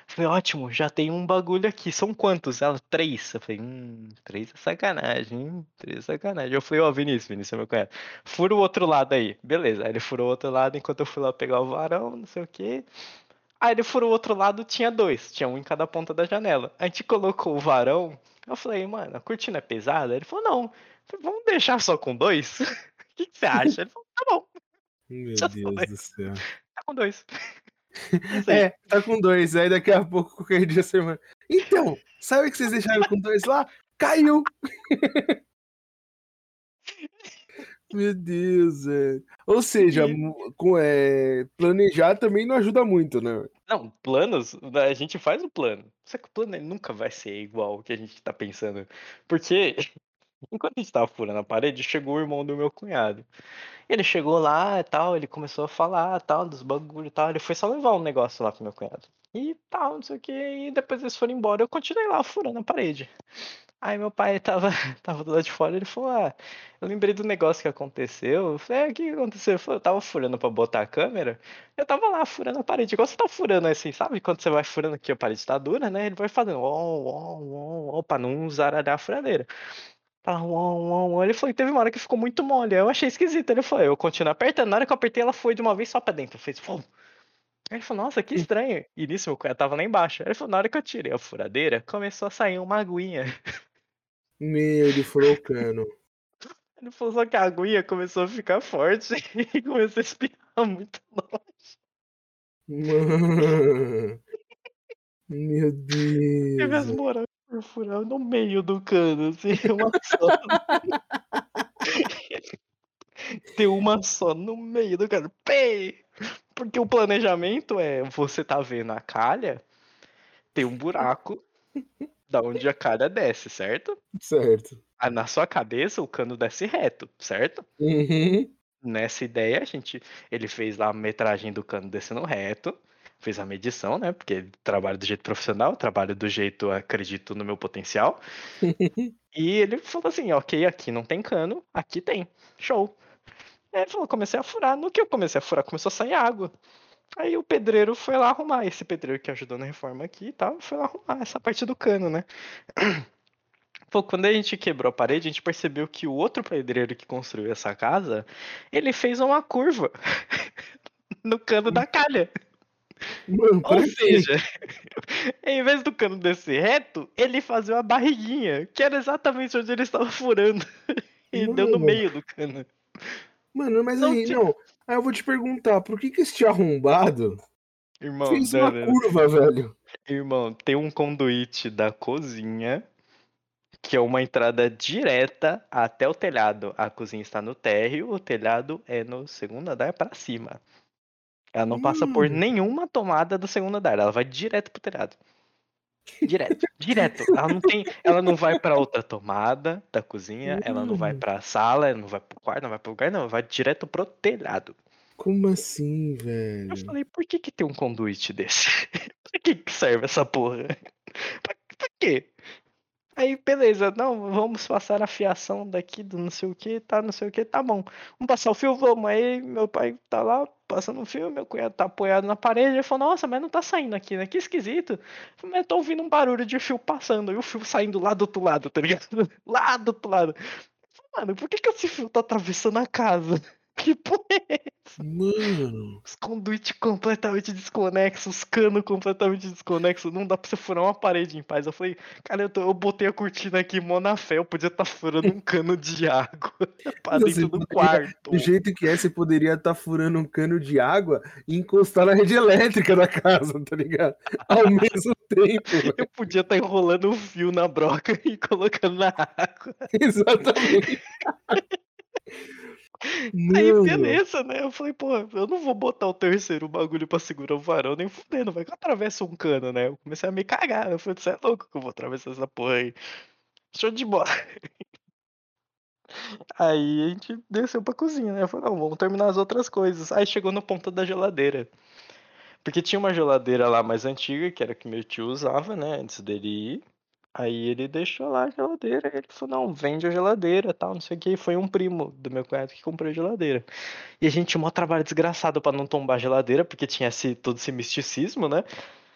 Falei, ótimo, já tem um bagulho aqui. São quantos? Ela, três. Eu falei, hum, três é sacanagem, hein? Três é sacanagem. Eu falei, ó, oh, Vinícius, Vinícius meu cunhado. Fura o outro lado aí. Beleza. Aí ele furou o outro lado enquanto eu fui lá pegar o varão, não sei o que. Aí ele furou o outro lado, tinha dois. Tinha um em cada ponta da janela. A gente colocou o varão. Eu falei, mano, a cortina é pesada? Ele falou, não. Falei, Vamos deixar só com dois? *laughs* que, que você acha? Ele falou, tá bom.
Meu Já Deus foi. do céu.
Tá com dois. *laughs*
É, tá com dois. Aí daqui a pouco, qualquer dia semana. Então, sabe que vocês deixaram com dois lá? Caiu! *laughs* Meu Deus, é. Ou seja, com, é, planejar também não ajuda muito, né?
Não, planos, a gente faz o plano. Só que o plano nunca vai ser igual o que a gente tá pensando. Porque Enquanto a gente tava furando a parede, chegou o irmão do meu cunhado. Ele chegou lá e tal, ele começou a falar tal, dos bagulho e tal. Ele foi só levar um negócio lá pro meu cunhado. E tal, não sei o que. E depois eles foram embora. Eu continuei lá furando a parede. Aí meu pai tava, *laughs* tava do lado de fora, ele falou, ah, eu lembrei do negócio que aconteceu. Eu falei, é, o que aconteceu? Ele falou, eu tava furando pra botar a câmera, eu tava lá furando a parede, igual você tá furando assim, sabe? Quando você vai furando aqui a parede tá dura, né? Ele vai fazendo, ó, ó, ó, ó, pra não usar a furadeira. Uau. Ele foi, teve uma hora que ficou muito mole. Eu achei esquisito. Ele foi, eu continuo apertando. Na hora que eu apertei, ela foi de uma vez só pra dentro. Fez. Aí ele falou, nossa, que estranho. E nisso, meu cunhado tava lá embaixo. Aí ele falou, na hora que eu tirei a furadeira, começou a sair uma aguinha.
Meu, ele furou o cano. *laughs*
Ele falou só que a aguinha começou a ficar forte *laughs* e começou a espirrar muito longe.
Mano. *laughs* Meu Deus.
Teve as moral Perfurado no meio do cano, assim, *laughs* uma só. Tem uma só no meio do cano. Pei! Porque o planejamento é você tá vendo a calha, tem um buraco da onde a calha desce, certo?
Certo.
Aí na sua cabeça o cano desce reto, certo?
Uhum.
Nessa ideia, a gente. Ele fez lá a metragem do cano descendo reto fez a medição, né? Porque trabalho do jeito profissional, trabalho do jeito acredito no meu potencial. *laughs* e ele falou assim: ok, aqui não tem cano, aqui tem. Show. Aí ele falou: comecei a furar. No que eu comecei a furar, começou a sair água. Aí o pedreiro foi lá arrumar. Esse pedreiro que ajudou na reforma aqui e tal, foi lá arrumar essa parte do cano, né? *clears throat* Pô, quando a gente quebrou a parede, a gente percebeu que o outro pedreiro que construiu essa casa, ele fez uma curva *laughs* no cano da calha.
Mano,
Ou seja, *laughs* em vez do cano descer reto, ele fazia uma barriguinha, que era exatamente onde ele estava furando. *laughs* E Mano. deu no meio do cano.
Mano, mas não, aí, tinha... não. Aí eu vou te perguntar, por que que este arrombado
Irmão,
fez uma curva, velho?
Irmão, tem um conduíte da cozinha que é uma entrada direta até o telhado. A cozinha está no térreo, o telhado é no segundo andar para cima. Ela não passa por hum. nenhuma tomada do segundo andar, ela vai direto pro telhado. Direto, *laughs* direto. Ela não tem, ela não vai para outra tomada da cozinha, ela não vai hum. para a sala, ela não vai pro quarto, não vai pro lugar, não, ela vai direto pro telhado.
Como assim, velho?
Eu falei, por que que tem um conduíte desse? *laughs* pra que que serve essa porra? Pra, pra quê? Aí, beleza, não, vamos passar a fiação daqui do não sei o que, tá, não sei o que, tá bom. Vamos passar o fio, vamos. Aí meu pai tá lá passando o fio, meu cunhado tá apoiado na parede, ele falou, nossa, mas não tá saindo aqui, né? Que esquisito. Mas tô ouvindo um barulho de fio passando, e o fio saindo lá do outro lado, tá ligado? *laughs* Lá do outro lado. Mano, por que, que esse fio tá atravessando a casa? Que porra é essa?
Mano.
Os conduítes completamente desconexos, os canos completamente desconexos. Não dá pra você furar uma parede em paz. Eu falei, cara, eu, tô, eu botei a cortina aqui, mó na fé. Eu podia estar tá furando um cano de água *laughs* pra dentro do quarto.
Do jeito que é, você poderia estar tá furando um cano de água e encostar na rede elétrica da casa, tá ligado? *laughs* Ao mesmo tempo. *laughs*
Eu podia estar tá enrolando o um fio na broca e colocando na água.
Exatamente. *laughs*
Aí beleza, né? Eu falei, pô, eu não vou botar o terceiro bagulho pra segurar o varão nem fudendo, vai que eu atravesso um cano, né? Eu comecei a me cagar. Eu falei, você é louco que eu vou atravessar essa porra aí. Show de bola. *laughs* Aí a gente desceu pra cozinha, né? Eu falei, não, vamos terminar as outras coisas. Aí chegou no ponto da geladeira. Porque tinha uma geladeira lá mais antiga, que era que meu tio usava, né? Antes dele ir. Aí ele deixou lá a geladeira, ele falou, não, vende a geladeira, tal, não sei o que. Foi um primo do meu cunhado que comprou a geladeira. E a gente tinha um trabalho desgraçado para não tombar a geladeira, porque tinha esse, todo esse misticismo, né?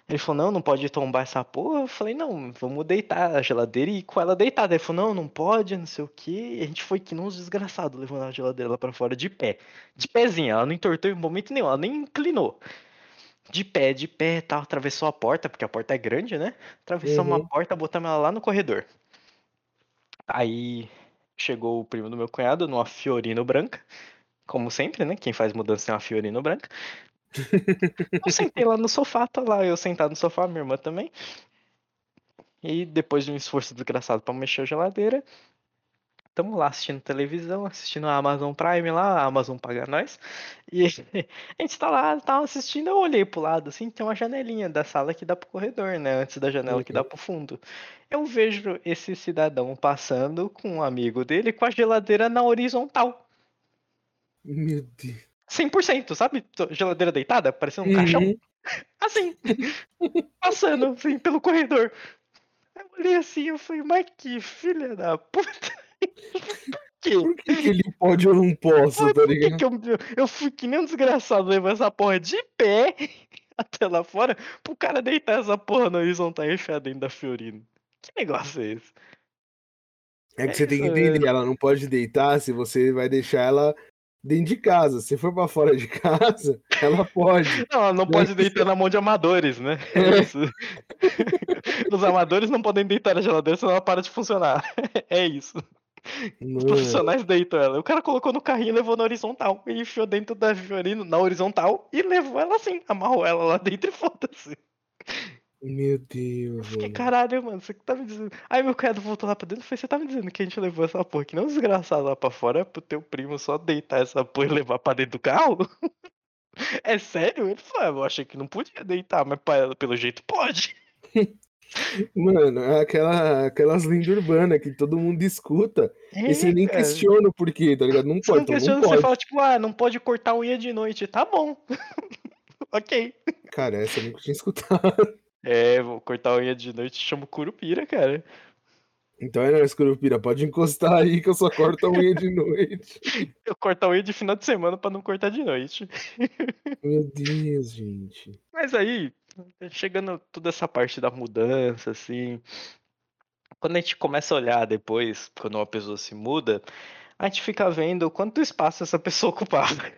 Ele falou, não, não pode tombar essa porra. Eu falei, não, vamos deitar a geladeira e com ela deitada. Ele falou, não, não pode, não sei o que. E a gente foi que não uns desgraçados levando a geladeira lá pra fora de pé. De pezinho, ela não entortou em momento nenhum, ela nem inclinou de pé, de pé tal, atravessou a porta, porque a porta é grande, né? Atravessou uhum. uma porta, botamos ela lá no corredor. Aí chegou o primo do meu cunhado numa Fiorino branca, como sempre, né? Quem faz mudança tem uma Fiorino branca. eu sentei lá no sofá, tá lá, eu sentado no sofá, minha irmã também. E depois de um esforço desgraçado para mexer a geladeira, Estamos lá assistindo televisão, assistindo a Amazon Prime lá, a Amazon paga nós. E *laughs* a gente tá lá, tá assistindo, eu olhei pro lado, assim, tem uma janelinha da sala que dá pro corredor, né? Antes da janela uhum. que dá pro fundo. Eu vejo esse cidadão passando com um amigo dele com a geladeira na horizontal.
Meu Deus.
100%, sabe? Geladeira deitada, parecendo um uhum. caixão. *laughs* Assim, *laughs* passando assim, pelo corredor. Eu olhei assim, eu falei, mas que filha da puta.
Por que, que, ele pode ou não posso, tá ligado?
Que eu, eu fui que nem um desgraçado levar essa porra de pé *laughs* até lá fora pro cara deitar essa porra no horizontal e enfiar dentro da Fiorino. Que negócio é esse?
É que é você tem que entender, ela não pode deitar se você vai deixar ela dentro de casa. Se for para fora de *laughs* casa, ela pode.
Não, ela não pode deitar na mão de amadores, né? *laughs* É isso. Os amadores não podem deitar na geladeira, senão ela para de funcionar. É isso. Os profissionais deitam ela. O cara colocou no carrinho e levou na horizontal. E enfiou dentro da Fiorino na horizontal e levou ela assim. Amarrou ela lá dentro e foda-se.
Meu Deus.
Que caralho, mano. Você que tá me dizendo. Aí meu cunhado voltou lá pra dentro e falou: Você tá me dizendo que a gente levou essa porra que não desgraçado lá pra fora é pro teu primo só deitar essa porra e levar pra dentro do carro? *laughs* É sério? Ele falou: ah, Eu achei que não podia deitar, mas pelo jeito pode. *laughs*
Mano, é aquela, aquelas lendas urbanas que todo mundo escuta é, e você nem cara. questiona o porquê, tá ligado? Não você pode. Não questiona, não pode.
você fala, tipo, ah, não pode cortar unha de noite. Tá bom. *laughs* ok.
Cara, essa eu nunca tinha escutado.
É, vou cortar unha de noite e chamo Curupira, cara.
Então é nóis, Curupira, pode encostar aí que eu só corto a unha de *laughs* noite.
eu corto a unha de final de semana pra não cortar de noite.
Meu Deus, gente.
Mas aí, chegando toda essa parte da mudança, assim. Quando a gente começa a olhar depois, quando uma pessoa se muda, a gente fica vendo quanto espaço essa pessoa *laughs* ocupava.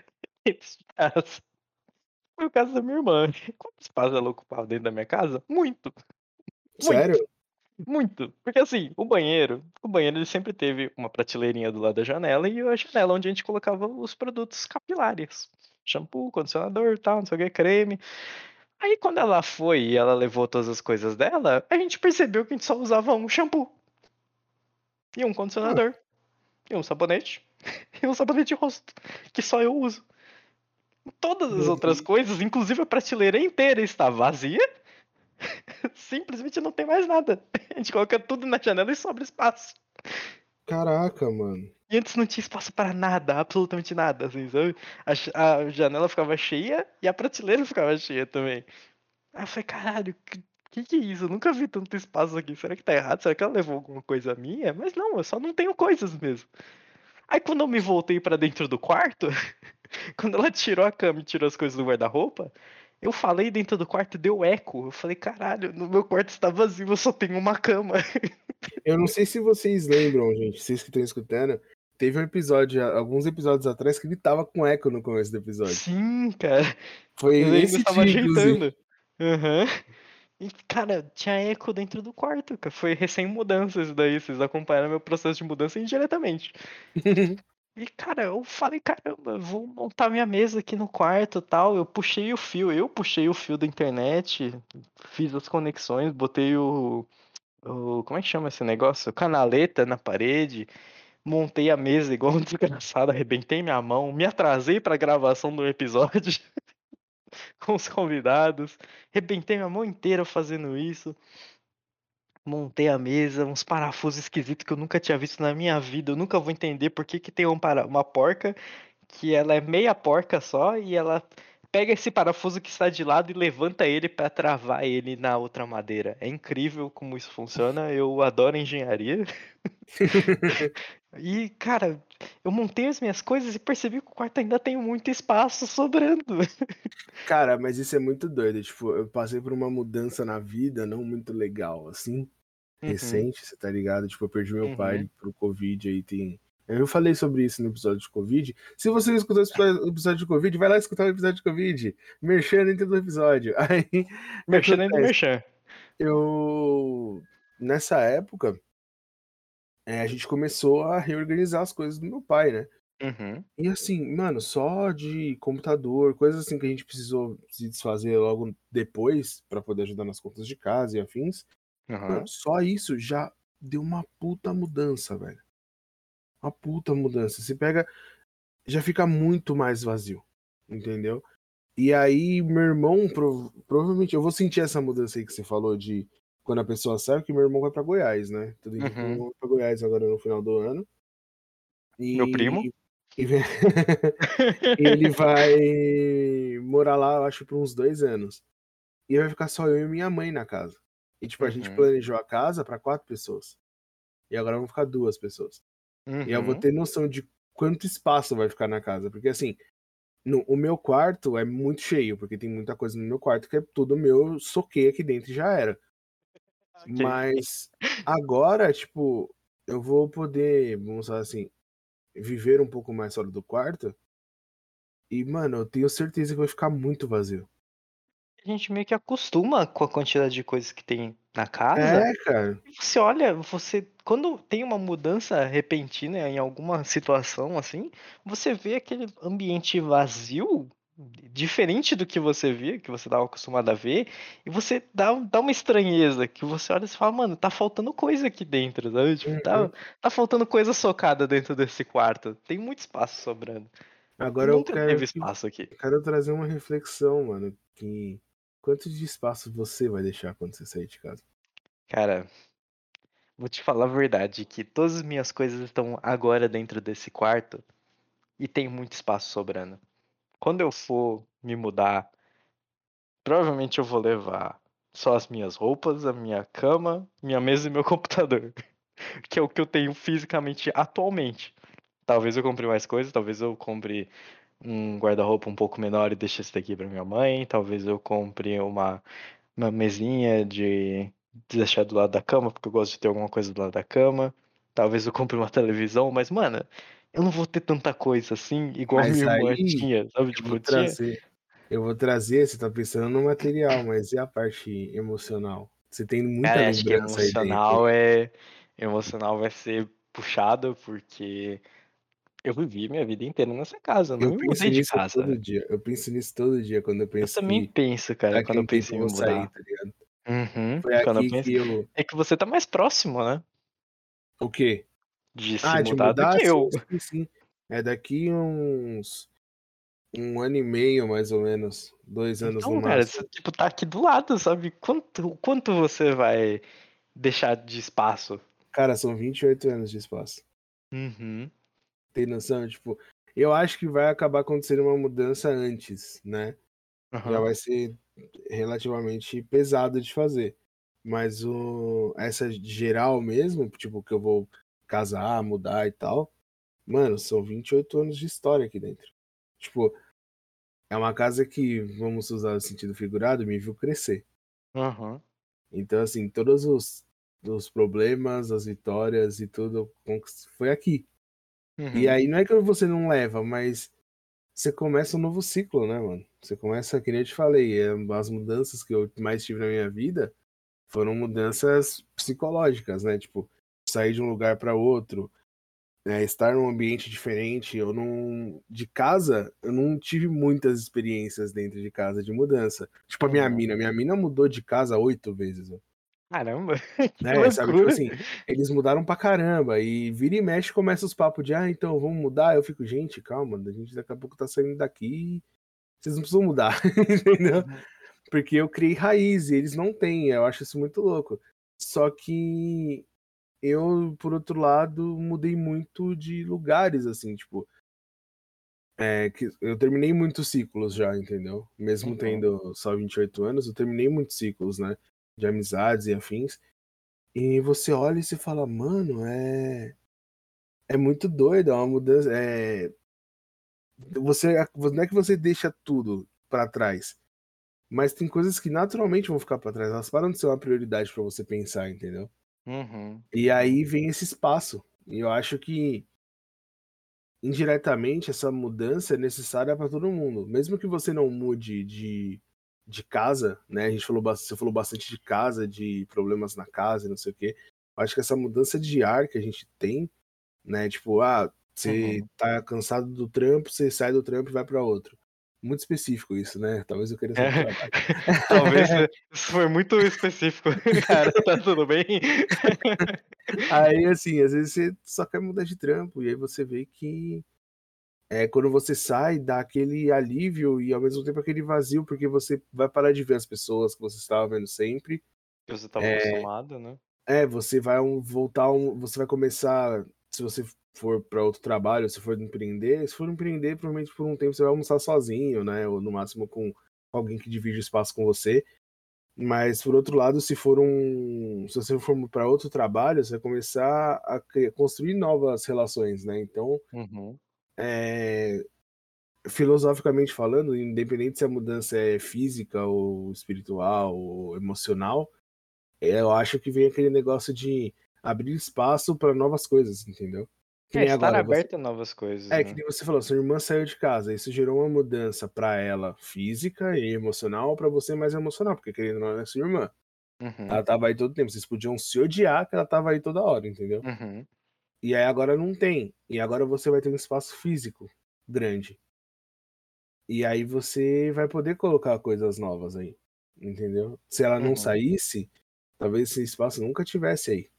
Foi o caso da minha irmã. Quanto espaço ela ocupava dentro da minha casa? Muito.
Sério?
Muito. Porque assim, o banheiro, o banheiro ele sempre teve uma prateleirinha do lado da janela e a janela onde a gente colocava os produtos capilares. Shampoo, condicionador, tal, não sei o que, creme. Aí quando ela foi e ela levou todas as coisas dela, a gente percebeu que a gente só usava um shampoo. E um condicionador. Ah. E um sabonete. *laughs* E um sabonete de rosto. Que só eu uso. Todas as outras coisas, inclusive a prateleira inteira, está vazia. *laughs* Simplesmente não tem mais nada. A gente coloca tudo na janela e sobra espaço.
Caraca, mano.
E antes não tinha espaço para nada, absolutamente nada, assim, sabe? A, a, janela ficava cheia e a prateleira *laughs* ficava cheia também. Aí eu falei, caralho, que, que que é isso? Eu nunca vi tanto espaço aqui. Será que tá errado? Será que ela levou alguma coisa minha? Mas não, eu só não tenho coisas mesmo. Aí quando eu me voltei para dentro do quarto, *laughs* quando ela tirou a cama e tirou as coisas do guarda-roupa, eu falei dentro do quarto, deu eco. Eu falei, caralho, no meu quarto está vazio, eu só tenho uma cama. *laughs*
Eu não sei se vocês lembram, gente, vocês que estão escutando, Teve um episódio, alguns episódios atrás, que ele tava com eco no começo do episódio.
Sim, cara.
Foi eu esse tava ajeitando.
Uhum. E, cara, tinha eco dentro do quarto, cara. Foi recém-mudança isso daí. Vocês acompanharam meu processo de mudança indiretamente. *laughs* e, cara, eu falei, caramba, vou montar minha mesa aqui no quarto tal. Eu puxei o fio, eu puxei o fio da internet, fiz as conexões, botei o. o como é que chama esse negócio? Canaleta na parede montei a mesa igual um *laughs* desgraçado, arrebentei minha mão, me atrasei para a gravação do episódio *laughs* com os convidados, arrebentei minha mão inteira fazendo isso. Montei a mesa, uns parafusos esquisitos que eu nunca tinha visto na minha vida. Eu nunca vou entender por que, que tem um para... uma porca que ela é meia porca só e ela pega esse parafuso que está de lado e levanta ele para travar ele na outra madeira. É incrível como isso funciona. Eu adoro engenharia. *laughs* e, cara, eu montei as minhas coisas e percebi que o quarto ainda tem muito espaço sobrando.
Cara, mas isso é muito doido. Tipo, eu passei por uma mudança na vida não muito legal, assim,
Uhum,
recente, você tá ligado? Tipo, eu perdi meu
uhum.
pai pro Covid aí tem. Eu falei sobre isso no episódio de Covid. Se você não escutou esse *laughs* episódio- de Covid, vai lá escutar o episódio de Covid. Merchan dentro do episódio. *laughs* Aí, o
Merchan dentro do merchan.
eu. Nessa época, é, a gente começou a reorganizar as coisas do meu pai, né?
Uhum,
E assim, mano, só de computador, coisas assim que a gente precisou se desfazer logo depois pra poder ajudar nas contas de casa e afins.
Aham.
só isso já deu uma puta mudança, velho. Uma puta mudança. Você pega, já fica muito mais vazio, entendeu? E aí, meu irmão, prov- provavelmente eu vou sentir essa mudança aí que você falou de quando a pessoa sai, que meu irmão vai pra Goiás, né? Tudo que meu
Uhum.
irmão vai pra Goiás agora no final do ano.
Meu primo.
E, e vem- e *laughs* ele vai morar lá, eu acho, por uns dois anos. E vai ficar só eu e minha mãe na casa. E, tipo, a gente
Uhum.
planejou a casa pra quatro pessoas. E agora vão ficar duas pessoas. E eu vou
Uhum.
ter noção de quanto espaço vai ficar na casa. Porque, assim, no, o meu quarto é muito cheio, porque tem muita coisa no meu quarto que é tudo meu, soquei aqui dentro e já era. *laughs*
Ok.
Mas agora, tipo, eu vou poder, vamos falar assim, viver um pouco mais fora do quarto. E, mano, eu tenho certeza que vai ficar muito vazio.
A gente meio que acostuma com a quantidade de coisas que tem na casa.
É, cara.
Você olha, você quando tem uma mudança repentina em alguma situação assim, você vê aquele ambiente vazio, diferente do que você via, que você estava acostumado a ver, e você dá, dá uma estranheza, que você olha e fala, mano, tá faltando coisa aqui dentro, sabe? Tipo, tá,
Uhum.
tá faltando coisa socada dentro desse quarto. Tem muito espaço sobrando.
Agora eu quero,
teve espaço aqui.
quero trazer uma reflexão, mano. Que quanto de espaço você vai deixar quando você sair de casa?
Cara, vou te falar a verdade, que todas as minhas coisas estão agora dentro desse quarto e tem muito espaço sobrando. Quando eu for me mudar, provavelmente eu vou levar só as minhas roupas, a minha cama, minha mesa e meu *laughs* computador, que é o que eu tenho fisicamente atualmente. Talvez eu compre mais coisas, talvez eu compre um guarda-roupa um pouco menor e deixe esse daqui para minha mãe, talvez eu compre uma, uma mesinha de de deixar do lado da cama, porque eu gosto de ter alguma coisa do lado da cama. Talvez eu compre uma televisão, mas, mano, eu não vou ter tanta coisa assim, igual
Mas
minha irmã tinha, sabe?
Eu
Tipo,
vou
tinha.
trazer. Eu vou trazer, você tá pensando no material, mas e a parte emocional? Você tem muita
Cara, acho que
lembrança aí dentro.
emocional é. Emocional vai ser puxado, porque eu vivi minha vida inteira nessa casa, eu não
Eu
mudei de casa.
todo dia. Eu penso nisso todo dia quando eu
Eu
penso
também
que
penso, cara, quando eu penso
eu
em
vou sair,
mudar.
tá ligado?
Uhum,
Foi
quando eu penso.
que eu.
É que você tá mais próximo, né?
O quê?
De se
Ah, de
mudar do
mudar?
que eu.
sim, sim. É daqui uns. Um ano e meio, mais ou menos. Dois anos no
Então, cara,
máximo.
você tipo, tá aqui do lado, sabe? Quanto, quanto você vai deixar de espaço?
Cara, são 28 anos de espaço.
Uhum.
Tem noção? Tipo, eu acho que vai acabar acontecendo uma mudança antes, né? Já
Aham.
vai ser relativamente pesado de fazer. Mas o, essa geral mesmo, tipo, que eu vou casar, mudar e tal, mano, são 28 anos de história aqui dentro. Tipo, é uma casa que, vamos usar o sentido figurado, me viu crescer.
Aham.
Então, assim, todos os, os problemas, as vitórias e tudo foi aqui. E
Uhum.
aí não é que você não leva, mas você começa um novo ciclo, né, mano? Você começa, que nem eu te falei, é, as mudanças que eu mais tive na minha vida foram mudanças psicológicas, né? Tipo, sair de um lugar para outro, né? estar num ambiente diferente. Eu não. De casa, eu não tive muitas experiências dentro de casa de mudança. Tipo, a minha
Uhum.
mina. Minha mina mudou de casa oito vezes, ó.
Caramba, *laughs* que
É, sabe, tipo assim, eles mudaram pra caramba. E vira e mexe começa os papos de, ah, então vamos mudar. Eu fico, gente, calma, a gente daqui a pouco tá saindo daqui. Vocês não precisam mudar, *laughs* entendeu?
Uhum.
Porque eu criei raiz e eles não têm. Eu acho isso muito louco. Só que eu, por outro lado, mudei muito de lugares, assim, tipo. É que eu terminei muitos ciclos já, entendeu? Mesmo
Uhum.
tendo só 28 anos, eu terminei muitos ciclos, né? De amizades e afins. E você olha e se fala, mano, é. É muito doido, é uma mudança. É... Você, não é que você deixa tudo pra trás, mas tem coisas que naturalmente vão ficar pra trás. Elas param de ser uma prioridade pra você pensar, entendeu?
Uhum.
E aí vem esse espaço. E eu acho que indiretamente essa mudança é necessária para todo mundo. Mesmo que você não mude de, de casa, né? A gente falou bastante, você falou bastante de casa, de problemas na casa, e não sei o quê. Acho que essa mudança de ar que a gente tem, né? Tipo, ah, você
Uhum.
tá cansado do trampo, você sai do trampo e vai para outro. Muito específico isso, né? Talvez eu queira do trabalho. *laughs*
Talvez isso foi muito específico, *laughs* cara. Tá tudo bem? *laughs*
Aí, assim, às vezes você só quer mudar de trampo, e aí você vê que é, quando você sai, dá aquele alívio e ao mesmo tempo aquele vazio, porque você vai parar de ver as pessoas que você estava vendo sempre.
Que você estava
É,
acostumado, né?
é, você vai um, voltar, um, você vai começar, se você for para outro trabalho, se for empreender, se for empreender, provavelmente por um tempo você vai almoçar sozinho, né? Ou no máximo com alguém que divide o espaço com você. Mas por outro lado, se for um, se você for para outro trabalho, você vai começar a construir novas relações, né? Então,
Uhum.
É, filosoficamente falando, independente se a mudança é física ou espiritual ou emocional, eu acho que vem aquele negócio de abrir espaço para novas coisas, entendeu? Que
É, estar
agora, você,
aberto a novas coisas,
é que
né?
nem você falou, sua irmã saiu de casa, isso gerou uma mudança para ela física e emocional, para você mais emocional, porque querendo ou não, é sua irmã.
Uhum.
Ela tava aí todo tempo. Vocês podiam se odiar que ela tava aí toda hora, entendeu?
Uhum.
E aí agora não tem. E agora você vai ter um espaço físico grande. E aí você vai poder colocar coisas novas aí. Entendeu? Se ela não
Uhum.
saísse, talvez esse espaço nunca tivesse aí.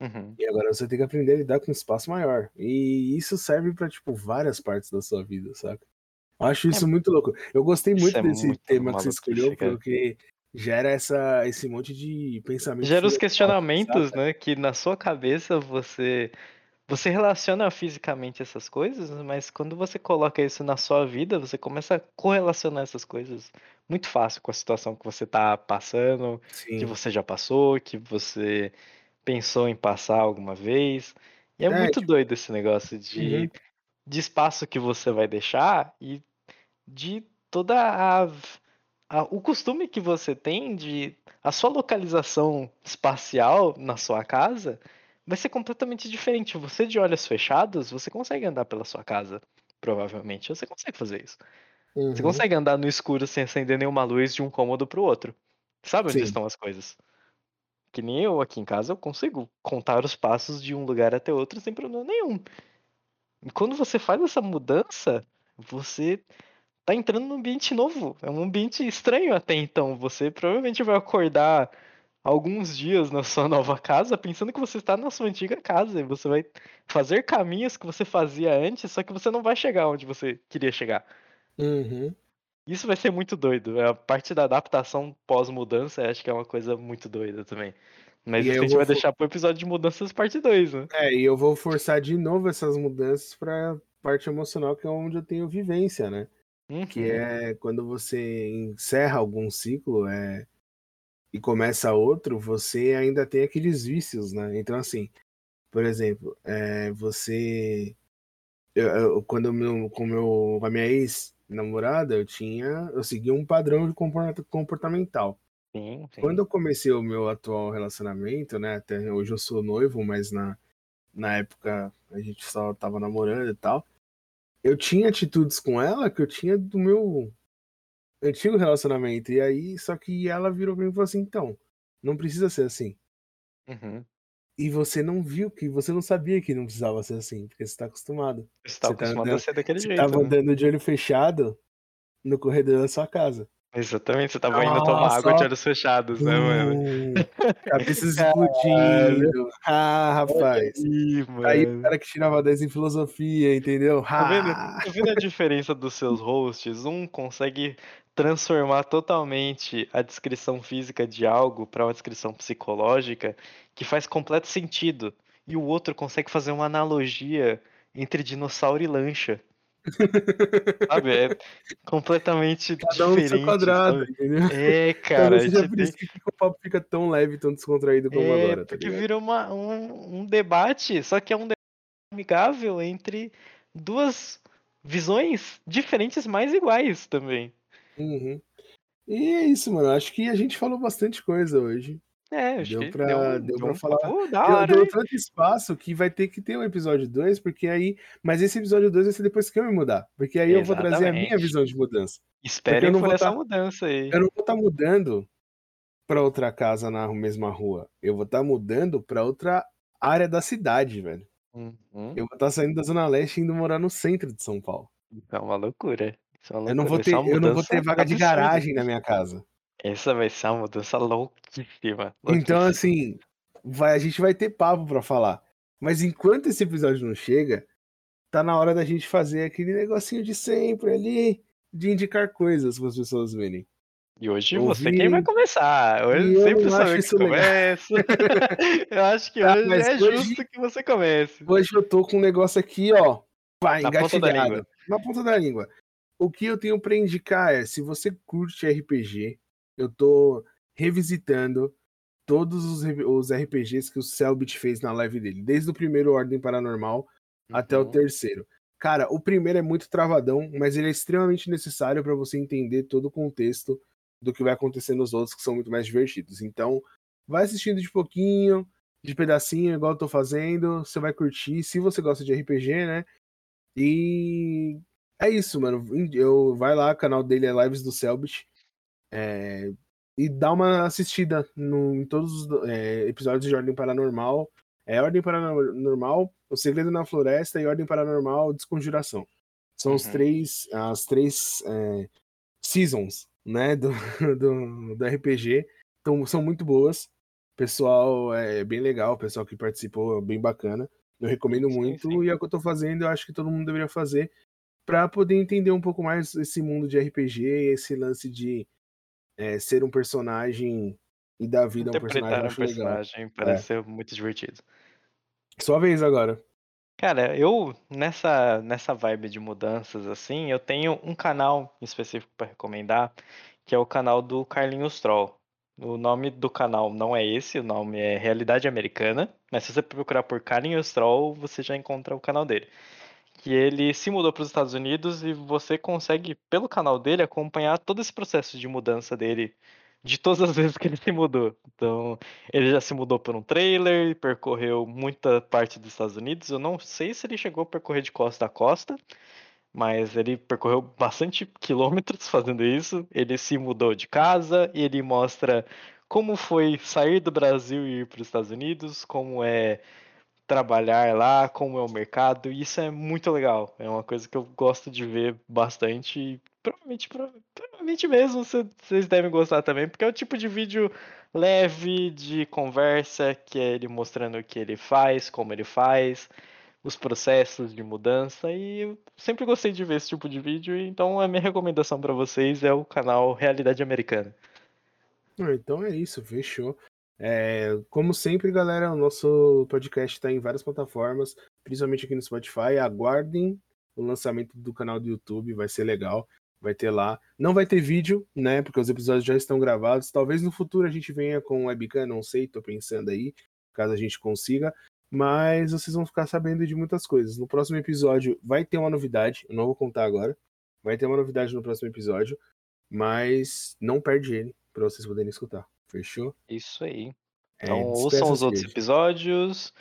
Uhum.
E agora você tem que aprender a lidar com um espaço maior. E isso serve pra, tipo, várias partes da sua vida, saca? Acho
É,
isso muito louco. Eu gostei muito
é
desse
muito
tema que você escolheu, porque gera essa, esse monte de pensamento
Gera os questionamentos, né? Que na sua cabeça você você relaciona fisicamente essas coisas, mas quando você coloca isso na sua vida, você começa a correlacionar essas coisas muito fácil com a situação que você tá passando, que
Sim.
você já passou, que você pensou em passar alguma vez. E é
É,
muito
tipo,
doido esse negócio
uhum,
de, de espaço que você vai deixar e de toda a, a- o costume que você tem de a sua localização espacial na sua casa vai ser completamente diferente. Você de olhos fechados, você consegue andar pela sua casa, provavelmente. Você consegue fazer isso. Você
uhum,
consegue andar no escuro sem acender nenhuma luz de um cômodo pro outro. Sabe onde
sim.
estão as coisas? Que nem eu aqui em casa, eu consigo contar os passos de um lugar até outro sem problema nenhum. E quando você faz essa mudança, você tá entrando num ambiente novo. É um ambiente estranho até então. Você provavelmente vai acordar alguns dias na sua *laughs* nova casa pensando que você está na sua antiga casa. E você vai fazer caminhos que você fazia antes, só que você não vai chegar onde você queria chegar.
Uhum.
Isso vai ser muito doido. A parte da adaptação pós-mudança, acho que é uma coisa muito doida também. Mas a gente
vou,
vai
for-
deixar pro episódio de mudanças parte 2, né?
é, e eu vou forçar de novo essas mudanças pra parte emocional, que é onde eu tenho vivência, né? Que
Uhum.
é quando você encerra algum ciclo é, e começa outro, você ainda tem aqueles vícios, né? Então, assim, por exemplo, é, você. eu- eu- quando meu, com, meu, com a minha ex-namorada, eu tinha. Eu segui um padrão de comporta- comportamental.
Sim,
Quando
sim.
eu comecei o meu atual relacionamento, né? Até hoje eu sou noivo, mas na, na época a gente só tava namorando e tal. Eu tinha atitudes com ela que eu tinha do meu antigo relacionamento. E aí, só que ela virou pra mim e falou assim: então, não precisa ser assim.
Uhum.
E você não viu que você não sabia que não precisava ser assim, porque você tá acostumado.
Você tá
Você tá
acostumado a
andando,
ser daquele
você
jeito,
tava
né?
andando de olho fechado no corredor da sua casa.
Exatamente, você tava indo tomar água de olhos fechados, né, mano?
Cabeças
Caralho,
explodindo. Ah, rapaz.
aí,
aí o cara que tirava 10 em filosofia, entendeu?
Tá vendo?
Ah!
Tá vendo a diferença dos seus hosts? Um consegue transformar totalmente a descrição física de algo para uma descrição psicológica que faz completo sentido. E o outro consegue fazer uma analogia entre dinossauro e lancha. *laughs* sabe? É completamente
Cada um
diferente,
quadrado,
sabe?
entendeu?
É, *laughs* cara.
Talvez seja por isso que o papo fica tão leve, tão descontraído como
É,
agora, tá
porque
ligado?
virou uma, um, um debate, só que é um debate amigável entre duas visões diferentes, mas iguais também.
Uhum. E é isso, mano. Acho que a gente falou bastante coisa hoje.
É, acho
Deu
que
pra-
deu,
deu pra
um
falar-
da
Deu,
hora,
deu tanto espaço que vai ter que ter um episódio 2, porque aí. Mas esse episódio 2 vai ser depois que eu me mudar. Porque aí eu vou trazer a minha
Exatamente.
visão de mudança.
Esperem
não
por essa
tá-
mudança aí.
Eu não vou estar mudando pra outra casa na mesma rua. Eu vou estar mudando pra outra área da cidade, velho.
Uhum.
Eu vou estar saindo da Zona Leste e indo morar no centro de São Paulo.
Isso é uma loucura. É uma
Eu não vou
loucura.
ter,
é uma
eu não vou ter vaga de garagem na minha casa.
Essa vai ser uma mudança louquíssima.
Então, assim, vai, a gente vai ter papo pra falar. Mas enquanto esse episódio não chega, tá na hora da gente fazer aquele negocinho de sempre ali, de indicar coisas para as pessoas verem.
E hoje você quem vai começar.
E
Hoje
eu
sempre sou eu que começo. *laughs* eu acho que
Tá,
hoje é
hoje-
justo que você comece.
Hoje eu tô com um negócio aqui, ó, vai,
Na ponta da
engatilhado.
língua.
Na ponta da língua. O que eu tenho pra indicar é, se você curte RPG, eu tô revisitando todos os, os RPGs que o Selbit fez na live dele, desde o primeiro Ordem Paranormal até o
Uhum.
terceiro. Cara, o primeiro é muito travadão, mas ele é extremamente necessário para você entender todo o contexto do que vai acontecer nos outros, que são muito mais divertidos. Então, vai assistindo de pouquinho, de pedacinho, igual eu tô fazendo, você vai curtir, se você gosta de RPG, né? E é isso, mano. Eu, vai lá, o canal dele é Lives do Selbit. É, e dá uma assistida no- em todos os é, episódios de Ordem Paranormal. É Ordem Paranormal, O Segredo na Floresta e Ordem Paranormal Desconjuração. São os
Uhum.
três, as três é, seasons, né, do, *laughs* do, do RPG. Então, são muito boas. O pessoal é bem legal, o pessoal que participou é bem bacana. Eu recomendo
Sim,
muito
sim.
e é o que eu tô fazendo, eu acho que todo mundo deveria fazer para poder entender um pouco mais esse mundo de RPG, esse lance de é, ser um personagem e dar vida a um personagem.
Interpretar um
legal.
personagem parece ser muito divertido.
Sua vez agora.
Cara, eu nessa nessa vibe de mudanças assim, eu tenho um canal específico para recomendar, que é o canal do Carlinhos Troll. O nome do canal não é esse, o nome é Realidade Americana, mas se você procurar por Carlinhos Troll, você já encontra o canal dele. Que ele se mudou para os Estados Unidos e você consegue, pelo canal dele, acompanhar todo esse processo de mudança dele, de todas as *laughs* vezes que ele se mudou. Então, ele já se mudou por um trailer, percorreu muita parte dos Estados Unidos. Eu não sei se ele chegou a percorrer de costa a costa, mas ele percorreu bastante *laughs* quilômetros fazendo isso. Ele se mudou de casa e ele mostra como foi sair do Brasil e ir para os Estados Unidos, como é trabalhar lá, como é o mercado. E isso é muito legal. É uma coisa que eu gosto de ver bastante. E provavelmente, prova- provavelmente mesmo cê- vocês devem gostar também, porque é o tipo de vídeo leve de conversa, que é ele mostrando o que ele faz, como ele faz, os processos de mudança. E eu sempre gostei de ver esse tipo de vídeo. Então a minha recomendação para vocês é o canal Realidade Americana.
Ah, Então é isso, fechou. É, como sempre, galera, o nosso podcast está em várias plataformas, principalmente aqui no Spotify. Aguardem o lançamento do canal do YouTube, vai ser legal. Vai ter lá. Não vai ter vídeo, né? Porque os episódios já estão gravados. Talvez no futuro a gente venha com webcam, não sei, tô pensando aí, caso a gente consiga. Mas vocês vão ficar sabendo de muitas coisas. No próximo episódio vai ter uma novidade, eu não vou contar agora. Vai ter uma novidade no próximo episódio, mas não perde ele para vocês poderem escutar. Fechou?
Isso aí.
É,
Então ouçam
despeça-se,
os outros episódios,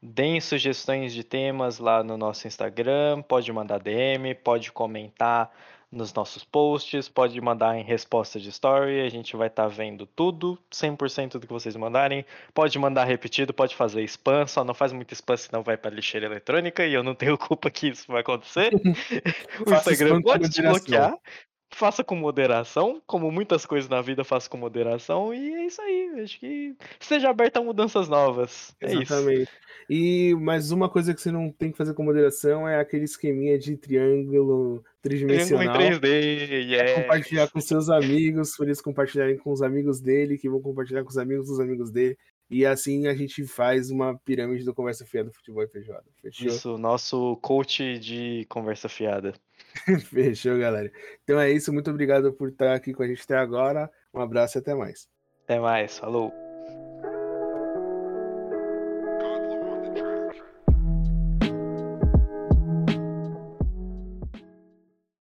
deem sugestões de temas lá no nosso Instagram, pode mandar DM, pode comentar nos nossos posts, pode mandar em resposta de story, a gente vai estar vendo tudo, 100% do que vocês mandarem. Pode mandar repetido, pode fazer spam, só não faz muito spam, senão vai para lixeira eletrônica e eu não tenho *laughs* culpa que isso vai acontecer. *laughs* o Instagram pode te bloquear. Faça com moderação, como muitas coisas na vida, faça com moderação, e é isso aí. Acho que seja aberto a mudanças novas. É isso.
Exatamente. E mas uma coisa que você não tem que fazer com moderação é aquele esqueminha de triângulo
Triângulo em
tridimensional.
3D, yes.
Compartilhar com seus amigos, para eles compartilharem com os amigos dele, que vão compartilhar com os amigos dos amigos dele. E assim a gente faz uma pirâmide do Conversa Fiada do Futebol e Feijoada. Fechou?
Isso, nosso coach de conversa fiada. *laughs*
Fechou, galera. Então é isso. Muito obrigado por estar aqui com a gente até agora. Um abraço e até mais.
Até mais. Falou.